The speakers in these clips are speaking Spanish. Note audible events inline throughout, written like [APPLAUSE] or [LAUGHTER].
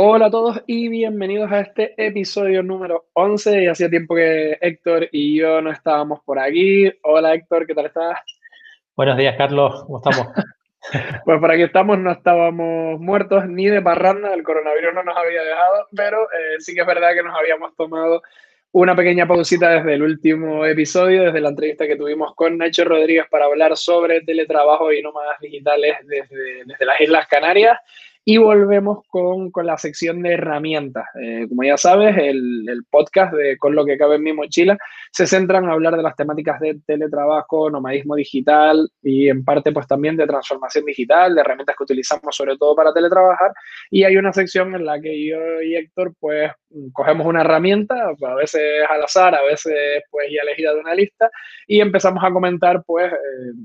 Hola a todos y bienvenidos a este episodio número 11. Y hacía tiempo que Héctor y yo no estábamos por aquí. Hola Héctor, ¿qué tal estás? Buenos días, Carlos, ¿cómo estamos? [LAUGHS] [LAUGHS] pues por aquí estamos, no estábamos muertos ni de parranda, el coronavirus no nos había dejado, pero eh, sí que es verdad que nos habíamos tomado una pequeña pausita desde el último episodio, desde la entrevista que tuvimos con Nacho Rodríguez para hablar sobre teletrabajo y nómadas digitales desde, desde las Islas Canarias. Y volvemos con, con, la sección de herramientas. Eh, como ya sabes, el, el, podcast de Con lo que cabe en mi mochila se centra en hablar de las temáticas de teletrabajo, nomadismo digital y en parte pues también de transformación digital, de herramientas que utilizamos sobre todo para teletrabajar. Y hay una sección en la que yo y Héctor pues cogemos una herramienta, a veces al azar, a veces pues ya elegida de una lista y empezamos a comentar pues eh,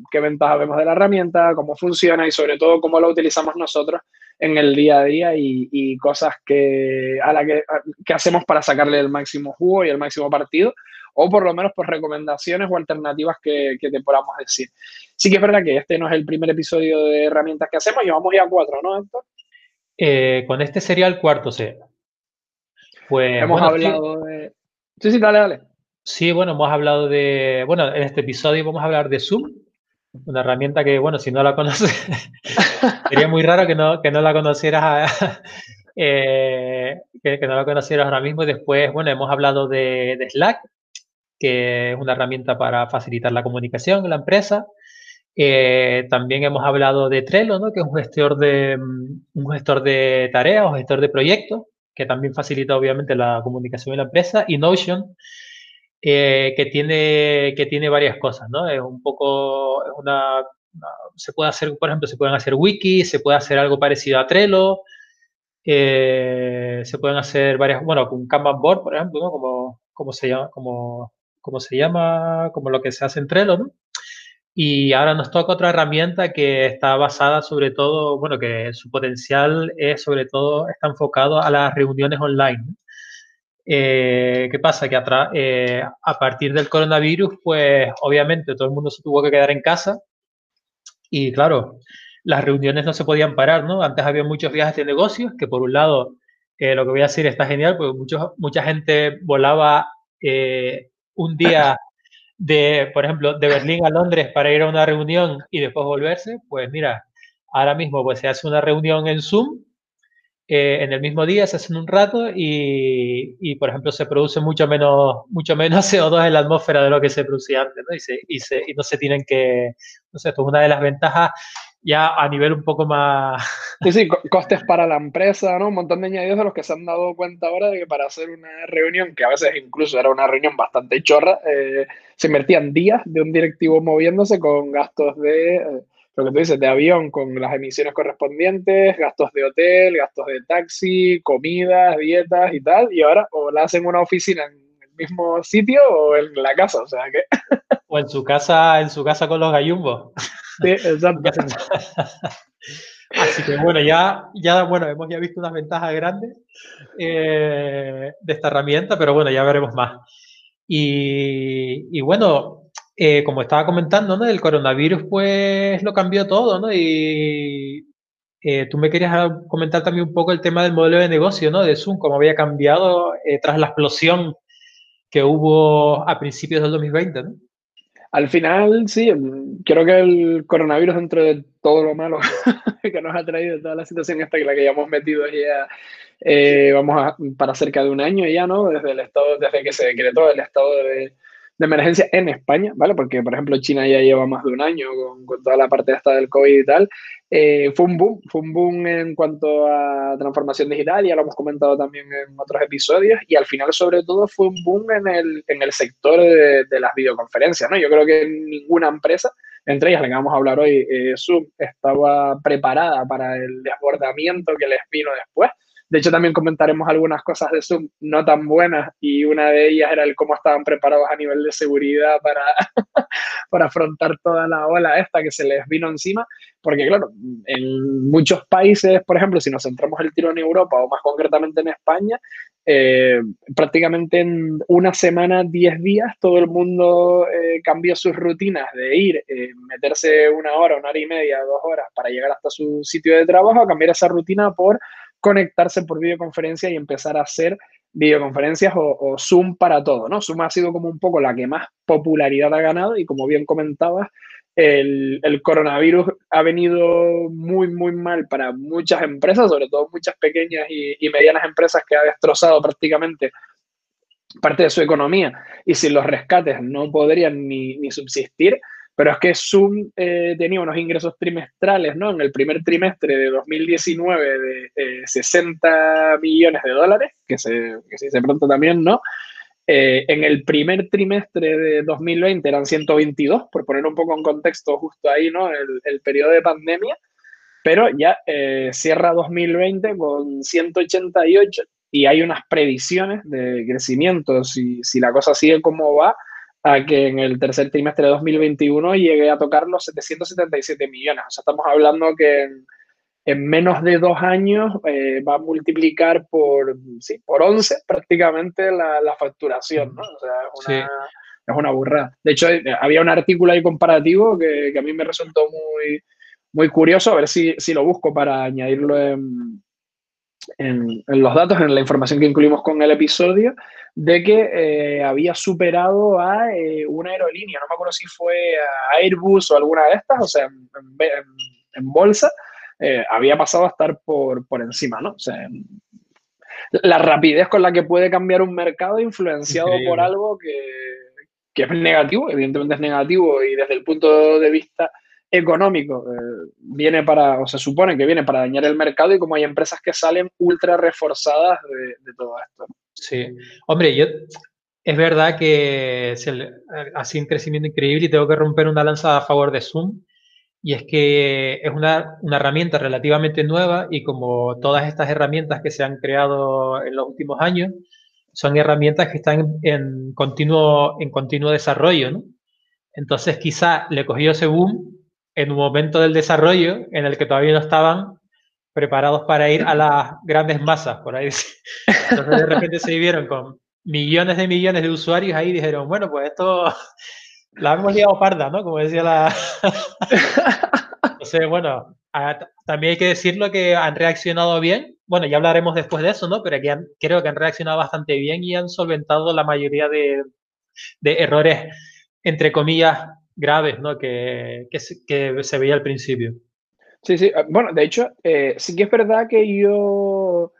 qué ventajas vemos de la herramienta, cómo funciona y sobre todo cómo la utilizamos nosotros en el día a día y, y cosas que, a la que, que, hacemos para sacarle el máximo jugo y el máximo partido, o por lo menos por recomendaciones o alternativas que, que, te podamos decir. Sí que es verdad que este no es el primer episodio de herramientas que hacemos, llevamos ya cuatro, ¿no, Héctor? Eh, con este sería el cuarto, sí. Pues, hemos bueno, hablado sí. de... Sí, sí, dale, dale. Sí, bueno, hemos hablado de... Bueno, en este episodio vamos a hablar de Zoom, una herramienta que, bueno, si no la conoces, [LAUGHS] sería muy raro que no, que no la conocieras, [LAUGHS] eh, que, no la conocieras ahora mismo. Y después, bueno, hemos hablado de, de, Slack, que es una herramienta para facilitar la comunicación en la empresa. Eh, también hemos hablado de Trello, ¿no? que es un gestor de, un gestor de tareas o gestor de proyectos, que también facilita obviamente la comunicación en la empresa. Y Notion, eh, que, tiene, que tiene varias cosas, ¿no? Es un poco, es una, se puede hacer, por ejemplo, se pueden hacer wikis, se puede hacer algo parecido a Trello, eh, se pueden hacer varias, bueno, un Kanban board, por ejemplo, ¿no? Como, como se llama, como, como se llama, como lo que se hace en Trello, ¿no? Y ahora nos toca otra herramienta que está basada sobre todo, bueno, que su potencial es sobre todo, está enfocado a las reuniones online. ¿no? Eh, ¿Qué pasa? Que a, eh, a, partir del coronavirus, pues obviamente todo el mundo se tuvo que quedar en casa y claro, las reuniones no se podían parar, ¿no? Antes había muchos viajes de negocios, que por un lado, eh, lo que voy a decir está genial, porque mucha gente volaba eh, un día [LAUGHS] de, por ejemplo, de Berlín a Londres para ir a una reunión y después volverse, pues mira, ahora mismo pues se hace una reunión en Zoom eh, en el mismo día, se hacen un rato y, y, por ejemplo, se produce mucho menos, mucho menos [LAUGHS] CO2 en la atmósfera de lo que se producía antes, ¿no? Y, se, y, se, y no se tienen que, no sé, esto es una de las ventajas ya a nivel un poco más... Sí, sí, costes para la empresa, ¿no? Un montón de añadidos de los que se han dado cuenta ahora de que para hacer una reunión, que a veces incluso era una reunión bastante chorra, eh, se invertían días de un directivo moviéndose con gastos de... Eh, lo que tú dices, de avión con las emisiones correspondientes, gastos de hotel, gastos de taxi, comidas, dietas y tal, y ahora o la hacen en una oficina en el mismo sitio o en la casa, o sea que... [LAUGHS] O en su casa, en su casa con los gallumbos. Sí, exacto. [LAUGHS] Así que bueno, ya, ya bueno, hemos ya visto unas ventajas grandes eh, de esta herramienta, pero bueno, ya veremos más. Y, y bueno, eh, como estaba comentando, ¿no? El coronavirus pues lo cambió todo, ¿no? Y eh, tú me querías comentar también un poco el tema del modelo de negocio, ¿no? De Zoom, cómo había cambiado eh, tras la explosión que hubo a principios del 2020, ¿no? Al final, sí, creo que el coronavirus, dentro de todo lo malo [LAUGHS] que nos ha traído, toda la situación esta que la que ya hemos metido ya, eh, vamos a, para cerca de un año ya, ¿no? Desde el estado, desde que se decretó el estado de, de emergencia en España, ¿vale? Porque, por ejemplo, China ya lleva más de un año con, con toda la parte esta del COVID y tal. Eh, fue un boom, fue un boom en cuanto a transformación digital, ya lo hemos comentado también en otros episodios, y al final, sobre todo, fue un boom en el, en el sector de, de las videoconferencias, ¿no? Yo creo que ninguna empresa, entre ellas la que vamos a hablar hoy, eh, Zoom, estaba preparada para el desbordamiento que les vino después De hecho, también comentaremos algunas cosas de Zoom no tan buenas y una de ellas era el cómo estaban preparados a nivel de seguridad para, [LAUGHS] para afrontar toda la ola esta que se les vino encima. Porque claro, en muchos países, por ejemplo, si nos centramos el tiro en Europa o más concretamente en España, eh, prácticamente en una semana, 10 días, todo el mundo eh, cambió sus rutinas de ir, eh, meterse una hora, una hora y media, dos horas para llegar hasta su sitio de trabajo, a cambiar esa rutina por conectarse por videoconferencia y empezar a hacer videoconferencias o, Zoom para todo, ¿no? Zoom ha sido como un poco la que más popularidad ha ganado y como bien comentabas, el, coronavirus ha venido muy, muy mal para muchas empresas, sobre todo muchas pequeñas y, medianas empresas que ha destrozado prácticamente parte de su economía y sin los rescates no podrían ni, subsistir. Pero es que Zoom eh, tenía unos ingresos trimestrales, ¿no? En el primer trimestre de 2019 de 60 millones de dólares, que se, que se dice pronto también, ¿no? Eh, en el primer trimestre de 2020 eran 122, por poner un poco en contexto justo ahí, ¿no? El, periodo de pandemia, pero ya eh, cierra 2020 con 188 y hay unas previsiones de crecimiento, si, si la cosa sigue como va, a que en el tercer trimestre de 2021 llegue a tocar los 777 millones. O sea, estamos hablando que en menos de dos años eh, va a multiplicar por, sí, por 11 prácticamente la, la facturación, ¿no? O sea, es una, es una burrada. De hecho, eh, había un artículo ahí comparativo que, que, a mí me resultó muy, muy curioso, a ver si, si lo busco para añadirlo en, en, en, los datos, en la información que incluimos con el episodio, de que eh, había superado a una aerolínea, no me acuerdo si fue a Airbus o alguna de estas, o sea, en, en bolsa, eh, había pasado a estar por, por encima, ¿no? O sea, la rapidez con la que puede cambiar un mercado influenciado por algo que, que, es negativo, evidentemente es negativo y desde el punto de vista económico eh, viene para, o se supone que viene para dañar el mercado y como hay empresas que salen ultra reforzadas de, todo esto. Sí, hombre, yo, es verdad que ha sido un crecimiento increíble y tengo que romper una lanza a favor de Zoom y es que es una, una, herramienta relativamente nueva y como todas estas herramientas que se han creado en los últimos años, son herramientas que están en, continuo, en continuo desarrollo, ¿no? Entonces quizá le cogió ese boom en un momento del desarrollo en el que todavía no estaban preparados para ir a las [LAUGHS] grandes masas, por ahí. Entonces de repente se vieron con millones de millones de usuarios ahí y dijeron, bueno, pues esto [LAUGHS] la hemos liado parda, ¿no? Como decía la... [LAUGHS] Entonces, bueno, también hay que decirlo que han reaccionado bien. Bueno, ya hablaremos después de eso, ¿no? Pero que creo que han reaccionado bastante bien y han solventado la mayoría de, errores, entre comillas, graves, ¿no? Que, que, se veía al principio. Sí, sí. Bueno, de hecho, eh, sí que es verdad que yo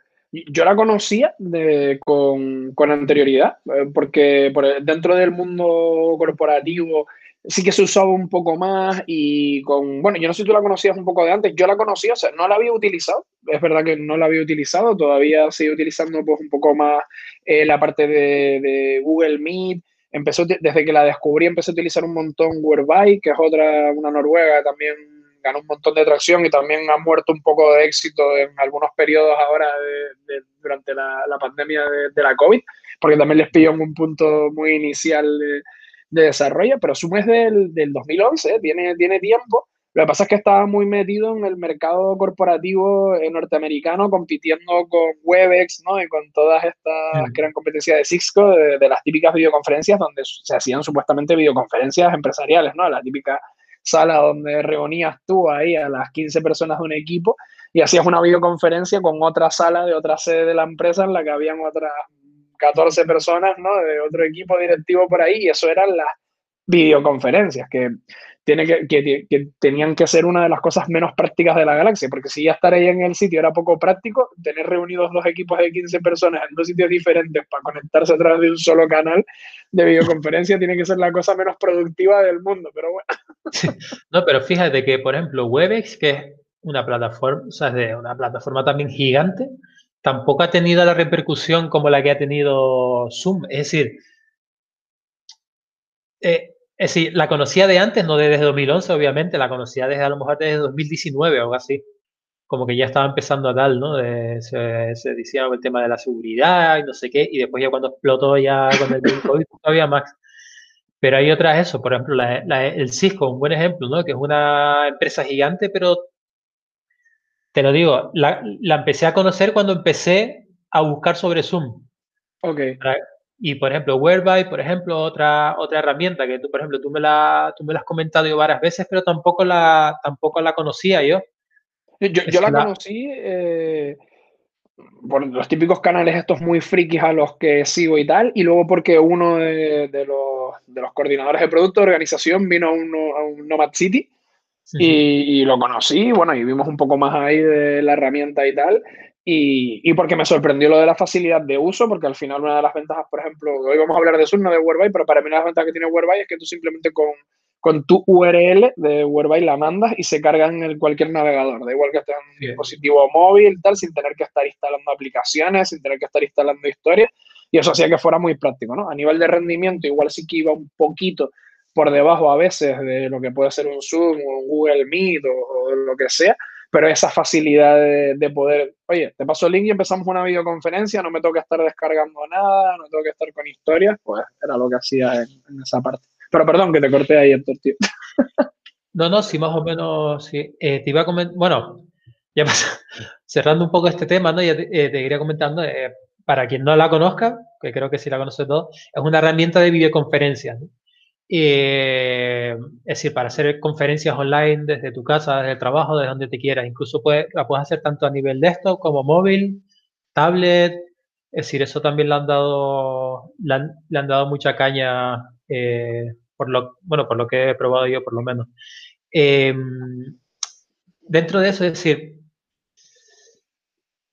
yo la conocía con, con, anterioridad, eh, porque dentro del mundo corporativo sí que se usaba un poco más y con, bueno, yo no sé si tú la conocías un poco de antes, yo la conocía, o sea, no la había utilizado, es verdad que no la había utilizado, todavía sigo utilizando pues un poco más eh, la parte de, de, Google Meet, empezó, desde que la descubrí empecé a utilizar un montón Whereby, que es otra, una noruega también ganó un montón de tracción y también ha muerto un poco de éxito en algunos periodos ahora de, durante la, la pandemia de, la COVID, porque también les pilló en un punto muy inicial de, desarrollo, pero Zoom es del, del 2011, tiene, tiene tiempo. Lo que pasa es que estaba muy metido en el mercado corporativo eh, norteamericano, compitiendo con Webex, ¿no? Y con todas estas que eran competencias de Cisco, de, de, las típicas videoconferencias, donde se hacían supuestamente videoconferencias empresariales, ¿no? La típica sala donde reunías tú ahí a las 15 personas de un equipo y hacías una videoconferencia con otra sala de otra sede de la empresa en la que habían otras 14 personas, ¿no? De otro equipo directivo por ahí y eso eran las videoconferencias que tiene que, que, tenían que ser una de las cosas menos prácticas de la galaxia, porque si ya estar ahí en el sitio era poco práctico, tener reunidos dos equipos de 15 personas en dos sitios diferentes para conectarse a través de un solo canal de videoconferencia tiene que ser la cosa menos productiva del mundo, pero bueno. No, pero fíjate que, por ejemplo, Webex, que es una plataforma, o sea, de una plataforma también gigante, tampoco ha tenido la repercusión como la que ha tenido Zoom. Es decir, eh, es decir, la conocía de antes, no desde 2011, obviamente, la conocía desde a lo mejor desde 2019 o algo así. como que ya estaba empezando a tal, ¿no? se, se, decía el tema de la seguridad y no sé qué, y después ya cuando explotó ya con el COVID todavía más. Pero hay otras eso, por ejemplo, el Cisco, un buen ejemplo, ¿no? Que es una empresa gigante, pero te lo digo, la, la empecé a conocer cuando empecé a buscar sobre Zoom. Ok. Y por ejemplo, Whereby, por ejemplo, otra, otra herramienta que tú, por ejemplo, tú me, la, tú me la has comentado varias veces, pero tampoco la, tampoco la conocía yo. Yo, yo la, conocí eh, por los típicos canales estos muy frikis a los que sigo y tal, y luego porque uno de, de, los, de los, coordinadores de producto de organización vino a un, a un Nomad City y, y, lo conocí, bueno, y vimos un poco más ahí de la herramienta y tal, y, y, porque me sorprendió lo de la facilidad de uso, porque al final una de las ventajas, por ejemplo, hoy vamos a hablar de Zoom, no de Whereby, pero para mí una de las ventajas que tiene Whereby es que tú simplemente con, con tu URL de Whereby la mandas y se carga en cualquier navegador, da igual que estés en un dispositivo móvil, tal, sin tener que estar instalando aplicaciones, sin tener que estar instalando historias, y eso hacía que fuera muy práctico, ¿no? A nivel de rendimiento, igual sí que iba un poquito por debajo a veces de lo que puede ser un Zoom o un Google Meet o, o lo que sea, pero esa facilidad de, poder, oye, te paso el link y empezamos una videoconferencia, no me que estar descargando nada, no tengo que estar con historias, pues era lo que hacía en, esa parte. Pero perdón que te corté ahí, Héctor, tío. [LAUGHS] No, no, sí, más o menos, sí. Eh, te iba a comentar, bueno, ya [LAUGHS] cerrando un poco este tema, ¿no? Ya te, eh, iría comentando, eh, para quien no la conozca, que creo que sí la conoce todo, es una herramienta de videoconferencia. Eh, es decir, para hacer conferencias online desde tu casa, desde el trabajo, desde donde te quieras. Incluso puede, la puedes hacer tanto a nivel desktop como móvil, tablet. Es decir, eso también le han dado, le han, dado mucha caña, eh, por, lo, bueno, por lo que he probado yo, por lo menos. Em, dentro de eso, es decir,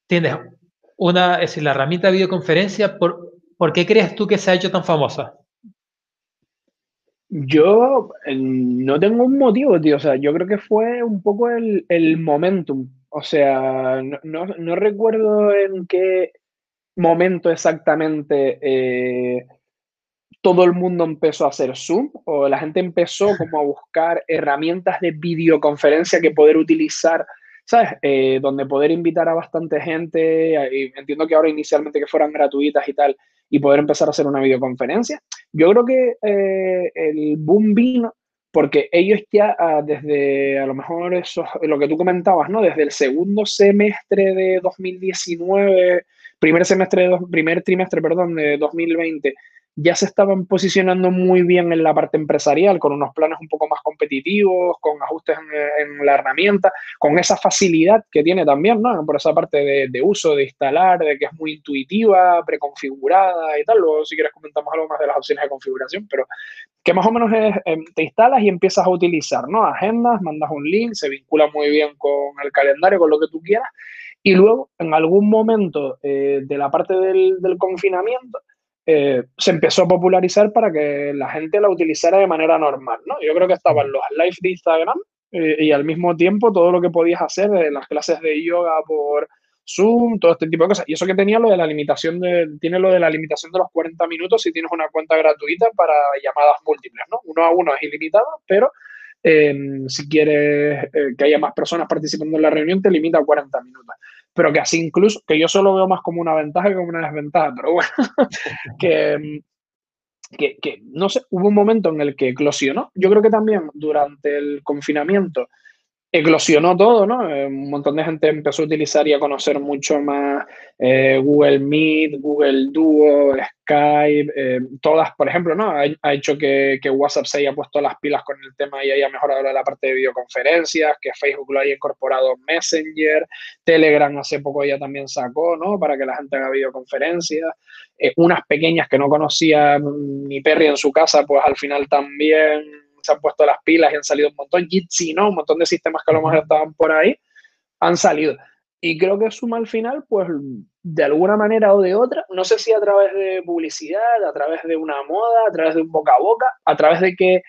tienes una, es decir, la herramienta de videoconferencia, ¿por, ¿por qué crees tú que se ha hecho tan famosa? Yo no tengo un motivo, tío. O sea, yo creo que fue un poco el, el momentum. O sea, no, no, recuerdo en qué momento exactamente eh, todo el mundo empezó a hacer Zoom o la gente empezó como a buscar herramientas de videoconferencia que poder utilizar, ¿sabes? Eh, donde poder invitar a bastante gente. Y entiendo que ahora inicialmente que fueran gratuitas y tal y poder empezar a hacer una videoconferencia. Yo creo que eh, el boom vino porque ellos ya ah, desde, a lo mejor eso, lo que tú comentabas, ¿no? Desde el segundo semestre de 2019, primer semestre, de, primer trimestre, perdón, de 2020, ya se estaban posicionando muy bien en la parte empresarial, con unos planes un poco más competitivos, con ajustes en, la herramienta, con esa facilidad que tiene también, ¿no? Por esa parte de, uso, de instalar, de que es muy intuitiva, preconfigurada y tal. Luego, si quieres, comentamos algo más de las opciones de configuración, pero que más o menos es, em, te instalas y empiezas a utilizar, ¿no? Agendas, mandas un link, se vincula muy bien con el calendario, con lo que tú quieras. Y luego, en algún momento eh, de la parte del, del confinamiento, eh, se empezó a popularizar para que la gente la utilizara de manera normal, ¿no? Yo creo que estaban los live de Instagram eh, y al mismo tiempo todo lo que podías hacer de las clases de yoga por Zoom, todo este tipo de cosas. Y eso que tenía lo de la limitación de, tiene lo de la limitación de los 40 minutos si tienes una cuenta gratuita para llamadas múltiples, ¿no? Uno a uno es ilimitado, pero eh, si quieres que haya más personas participando en la reunión, te limita a 40 minutos pero que así incluso, que yo solo veo más como una ventaja que como una desventaja, pero bueno, [LAUGHS] que, que, que, no sé, hubo un momento en el que eclosionó. Yo creo que también durante el confinamiento eclosionó todo, ¿no? Eh, un montón de gente empezó a utilizar y a conocer mucho más eh, Google Meet, Google Duo, Skype, eh, todas, por ejemplo, ¿no? Ha, hecho que, WhatsApp se haya puesto las pilas con el tema y haya mejorado la parte de videoconferencias, que Facebook lo haya incorporado Messenger, Telegram hace poco ya también sacó, ¿no? Para que la gente haga videoconferencias. unas pequeñas que no conocía ni Perry en su casa, pues al final también se han puesto las pilas y han salido un montón. Jitsi, ¿no? Un montón de sistemas que a lo mejor estaban por ahí, han salido. Y creo que suma al final, pues de alguna manera o de otra, no sé si a través de publicidad, a través de una moda, a través de un boca a boca, a través de que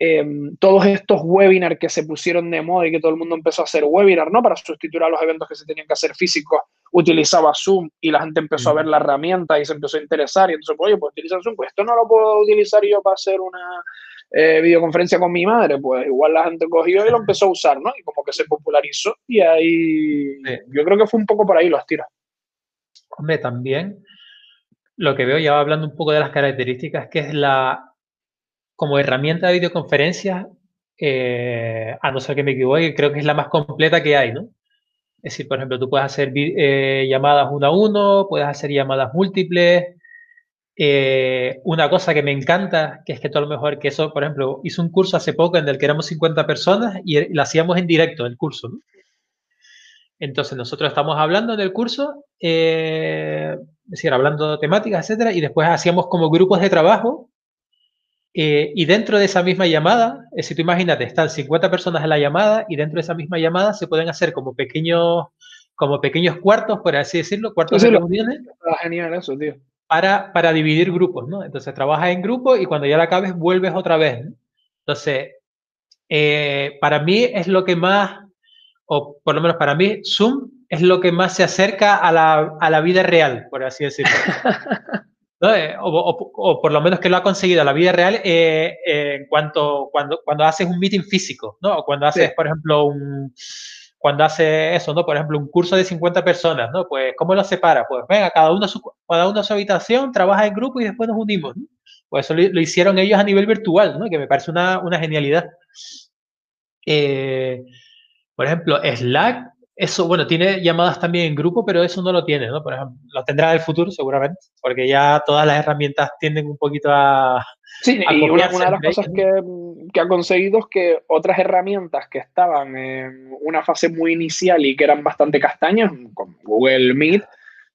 em, todos estos webinars que se pusieron de moda y que todo el mundo empezó a hacer webinar, ¿no? Para sustituir a los eventos que se tenían que hacer físicos, utilizaba Zoom y la gente empezó a ver la herramienta y se empezó a interesar y entonces, pues, oye, pues utiliza Zoom, pues esto no lo puedo utilizar yo para hacer una eh, videoconferencia con mi madre, pues igual la gente cogió y lo empezó a usar, ¿no? Y como que se popularizó y ahí yo creo que fue un poco por ahí los tiros. Hombre, también lo que veo, ya hablando un poco de las características, que es la, como herramienta de videoconferencia, eh, a no ser que me equivoque, creo que es la más completa que hay, ¿no? Es decir, por ejemplo, tú puedes hacer eh, llamadas uno a uno, puedes hacer llamadas múltiples. Eh, una cosa que me encanta, que es que todo lo mejor que eso, por ejemplo, hice un curso hace poco en el que éramos 50 personas y lo hacíamos en directo, el curso. ¿no? Entonces, nosotros estamos hablando en el curso, es decir, hablando de temáticas, etcétera, y después hacíamos como grupos de trabajo eh, y dentro de esa misma llamada, eh, si tú imagínate, están 50 personas en la llamada y dentro de esa misma llamada se pueden hacer como pequeños, como pequeños cuartos, por así decirlo, cuartos de reuniones. genial eso, tío. Para, para dividir grupos, ¿no? Entonces trabajas en grupo y cuando ya la acabes vuelves otra vez. Entonces, eh, para mí es lo que más, o por lo menos para mí, Zoom es lo que más se acerca a la, a la vida real, por así decirlo. [LAUGHS] Eh, o, por lo menos que lo ha conseguido la vida real eh, eh, en cuanto cuando, cuando haces un meeting físico, ¿no? O cuando haces, por ejemplo, un cuando hace eso, ¿no? Por ejemplo, un curso de 50 personas, ¿no? Pues, ¿cómo lo separa? Pues, venga, cada uno a su, cada uno a su habitación, trabaja en grupo y después nos unimos, Pues eso lo, hicieron ellos a nivel virtual, ¿no? Que me parece una, una genialidad. por ejemplo, Slack eso, bueno, tiene llamadas también en grupo, pero eso no lo tiene, ¿no? Por ejemplo, lo tendrá en el futuro seguramente, porque ya todas las herramientas tienden un poquito a... Sí, y una, de las cosas que, que, ha conseguido es que otras herramientas que estaban en una fase muy inicial y que eran bastante castañas, como Google Meet,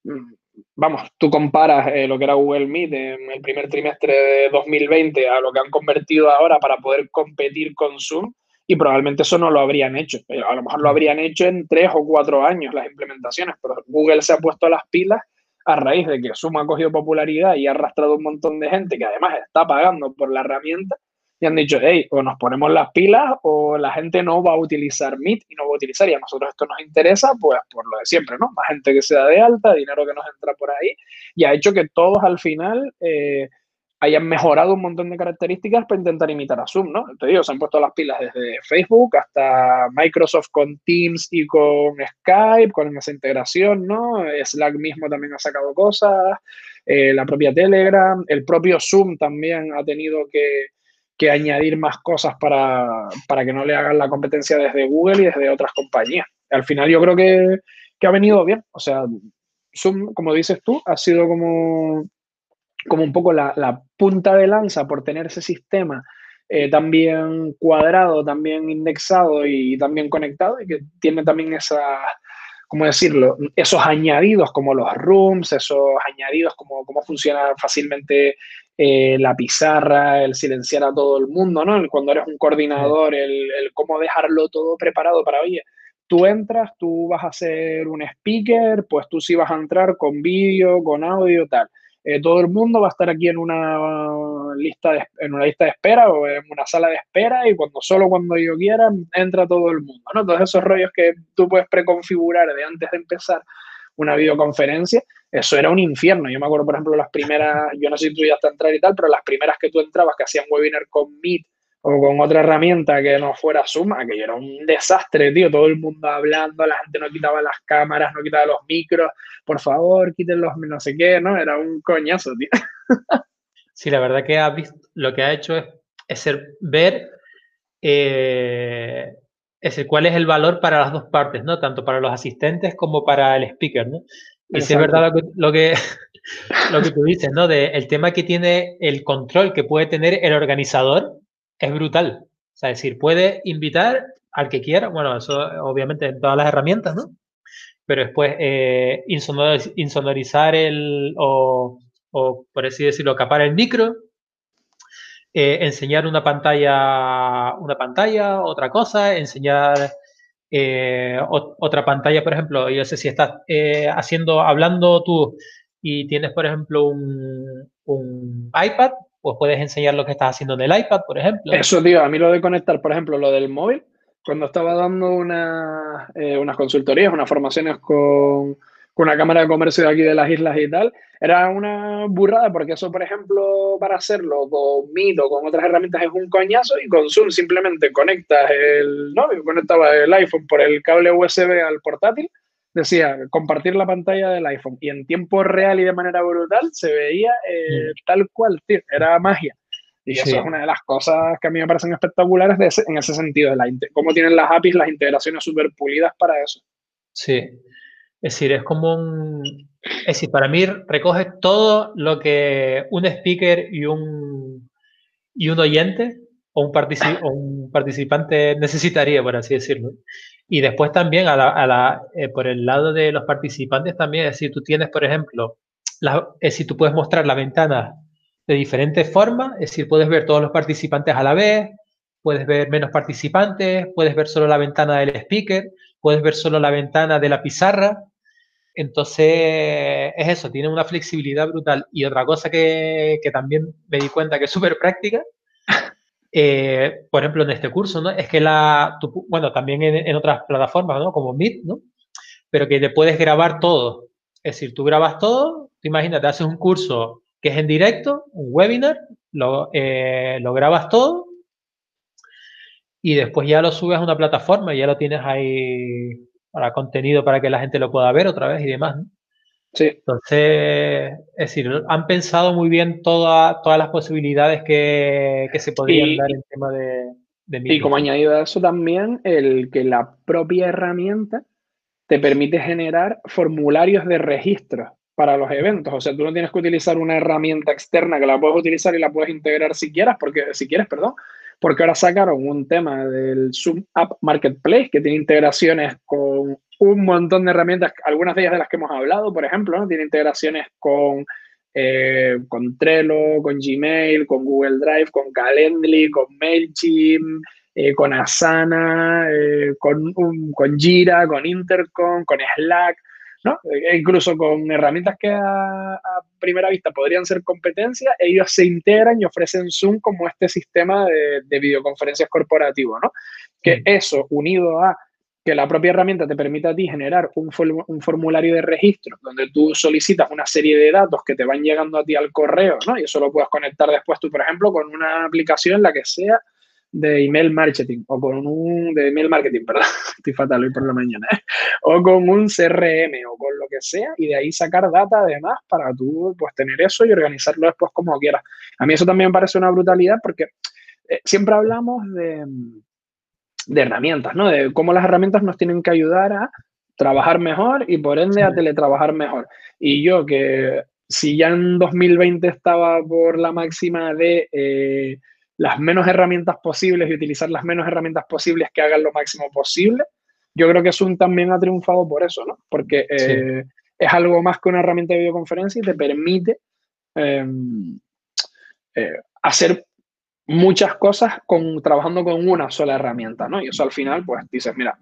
mm, vamos, tú comparas eh, lo que era Google Meet en el primer trimestre de 2020 a lo que han convertido ahora para poder competir con Zoom, y probablemente eso no lo habrían hecho. Eh, a lo mejor lo habrían hecho en tres o cuatro años las implementaciones, pero Google se ha puesto las pilas a raíz de que Zoom ha cogido popularidad y ha arrastrado un montón de gente que además está pagando por la herramienta y han dicho, hey, o nos ponemos las pilas o la gente no va a utilizar Meet y no va a utilizar y a nosotros esto nos interesa, pues por lo de siempre, ¿no? Más gente que sea de alta, dinero que nos entra por ahí y ha hecho que todos al final... Eh, hayan mejorado un montón de características para intentar imitar a Zoom, ¿no? Te digo, se han puesto las pilas desde Facebook hasta Microsoft con Teams y con Skype, con esa integración, ¿no? Slack mismo también ha sacado cosas, eh, la propia Telegram, el propio Zoom también ha tenido que, añadir más cosas para, que no le hagan la competencia desde Google y desde otras compañías. Al final yo creo que, que ha venido bien, o sea, Zoom, como dices tú, ha sido como como un poco la, punta de lanza por tener ese sistema eh, también cuadrado, también indexado y también conectado y que tiene también esa, ¿cómo decirlo? Esos añadidos como los rooms, esos añadidos como cómo funciona fácilmente eh, la pizarra, el silenciar a todo el mundo, ¿no? cuando eres un coordinador, el, el, cómo dejarlo todo preparado para, oye, tú entras, tú vas a ser un speaker, pues tú sí vas a entrar con vídeo, con audio, tal. Eh, todo el mundo va a estar aquí en una lista de, en una lista de espera o en una sala de espera y cuando solo cuando yo quiera entra todo el mundo, ¿no? Todos esos rollos que tú puedes preconfigurar de antes de empezar una videoconferencia, eso era un infierno. Yo me acuerdo, por ejemplo, las primeras, yo no sé si tú ya a entrar y tal, pero las primeras que tú entrabas que hacían webinar con Meet o con otra herramienta que no fuera Zoom, que era un desastre, tío, todo el mundo hablando, la gente no quitaba las cámaras, no quitaba los micros, por favor, quiten los no sé qué, ¿no? Era un coñazo, tío. Sí, la verdad que ha visto, lo que ha hecho es, ser, ver eh, cuál es el valor para las dos partes, ¿no? Tanto para los asistentes como para el speaker, ¿no? Y si es verdad lo que, [LAUGHS] lo que, tú dices, ¿no? De el tema que tiene el control que puede tener el organizador es brutal. O sea, es decir, puede invitar al que quiera, bueno, eso obviamente en todas las herramientas, ¿no? Pero después eh, insonorizar el, o, por así decirlo, capar el micro, eh, enseñar una pantalla, una pantalla, otra cosa, enseñar eh, otra pantalla, por ejemplo, yo sé si estás haciendo, hablando tú y tienes, por ejemplo, un iPad, pues puedes enseñar lo que estás haciendo en el iPad, por ejemplo. Eso, tío, a mí lo de conectar, por ejemplo, lo del móvil, cuando estaba dando una, eh, unas consultorías, unas formaciones con, con una cámara de comercio de aquí de las islas y tal. Era una burrada porque eso, por ejemplo, para hacerlo con Meet o con otras herramientas es un coñazo y con Zoom simplemente conectas el, ¿no? Conectaba el iPhone por el cable USB al portátil, decía compartir la pantalla del iPhone y en tiempo real y de manera brutal se veía eh, mm. tal cual, tío, era magia. Y eso es una de las cosas que a mí me parecen espectaculares en ese sentido, de la, cómo tienen las APIs las integraciones súper pulidas para eso. Sí, es decir, es como un... Es decir, para mí recoge todo lo que un speaker y un, y un oyente o un, un participante necesitaría, por así decirlo. Y después también a la, eh, por el lado de los participantes también, es decir, tú tienes, por ejemplo, la, es decir, tú puedes mostrar la ventana de diferentes formas, es decir, puedes ver todos los participantes a la vez, puedes ver menos participantes, puedes ver solo la ventana del speaker, puedes ver solo la ventana de la pizarra. Entonces, es eso, tiene una flexibilidad brutal. Y otra cosa que, que también me di cuenta que es súper práctica, eh, por ejemplo, en este curso, ¿no? Es que la, bueno, también en, otras plataformas, ¿no? Como Meet, ¿no? Pero que te puedes grabar todo. Es decir, tú grabas todo, te imagínate, haces un curso que es en directo, un webinar, lo, eh, lo grabas todo y después ya lo subes a una plataforma y ya lo tienes ahí para contenido para que la gente lo pueda ver otra vez y demás. Sí. Entonces, es decir, han pensado muy bien todas las posibilidades que, que se podrían dar en tema de, de Y como añadido a eso también, el que la propia herramienta te permite generar formularios de registro para los eventos. O sea, tú no tienes que utilizar una herramienta externa que la puedes utilizar y la puedes integrar si quieras, porque si quieres, perdón, porque ahora sacaron un tema del Zoom App Marketplace que tiene integraciones con un montón de herramientas, algunas de ellas de las que hemos hablado, por ejemplo, ¿no? tiene integraciones con, eh, con Trello, con Gmail, con Google Drive, con Calendly, con MailChimp, eh, con Asana, eh, con, con Jira, con Intercom, con Slack. ¿no? E incluso con herramientas que a, primera vista podrían ser competencia, ellos se integran y ofrecen Zoom como este sistema de, de videoconferencias corporativo, ¿no? Que eso, unido a que la propia herramienta te permite a ti generar un, un, formulario de registro donde tú solicitas una serie de datos que te van llegando a ti al correo, ¿no? Y eso lo puedes conectar después tú, por ejemplo, con una aplicación, la que sea, de email marketing o con un de email marketing, perdón, [LAUGHS] estoy fatal hoy por la mañana, ¿eh? o con un CRM o con lo que sea y de ahí sacar data además para tú pues tener eso y organizarlo después como quieras. A mí eso también me parece una brutalidad porque eh, siempre hablamos de, de herramientas, ¿no? De cómo las herramientas nos tienen que ayudar a trabajar mejor y por ende a teletrabajar mejor. Y yo que si ya en 2020 estaba por la máxima de eh, las menos herramientas posibles y utilizar las menos herramientas posibles que hagan lo máximo posible. Yo creo que Zoom también ha triunfado por eso, ¿no? Porque eh, es algo más que una herramienta de videoconferencia y te permite em, eh, hacer muchas cosas con, trabajando con una sola herramienta, ¿no? Y eso al final, pues dices, mira,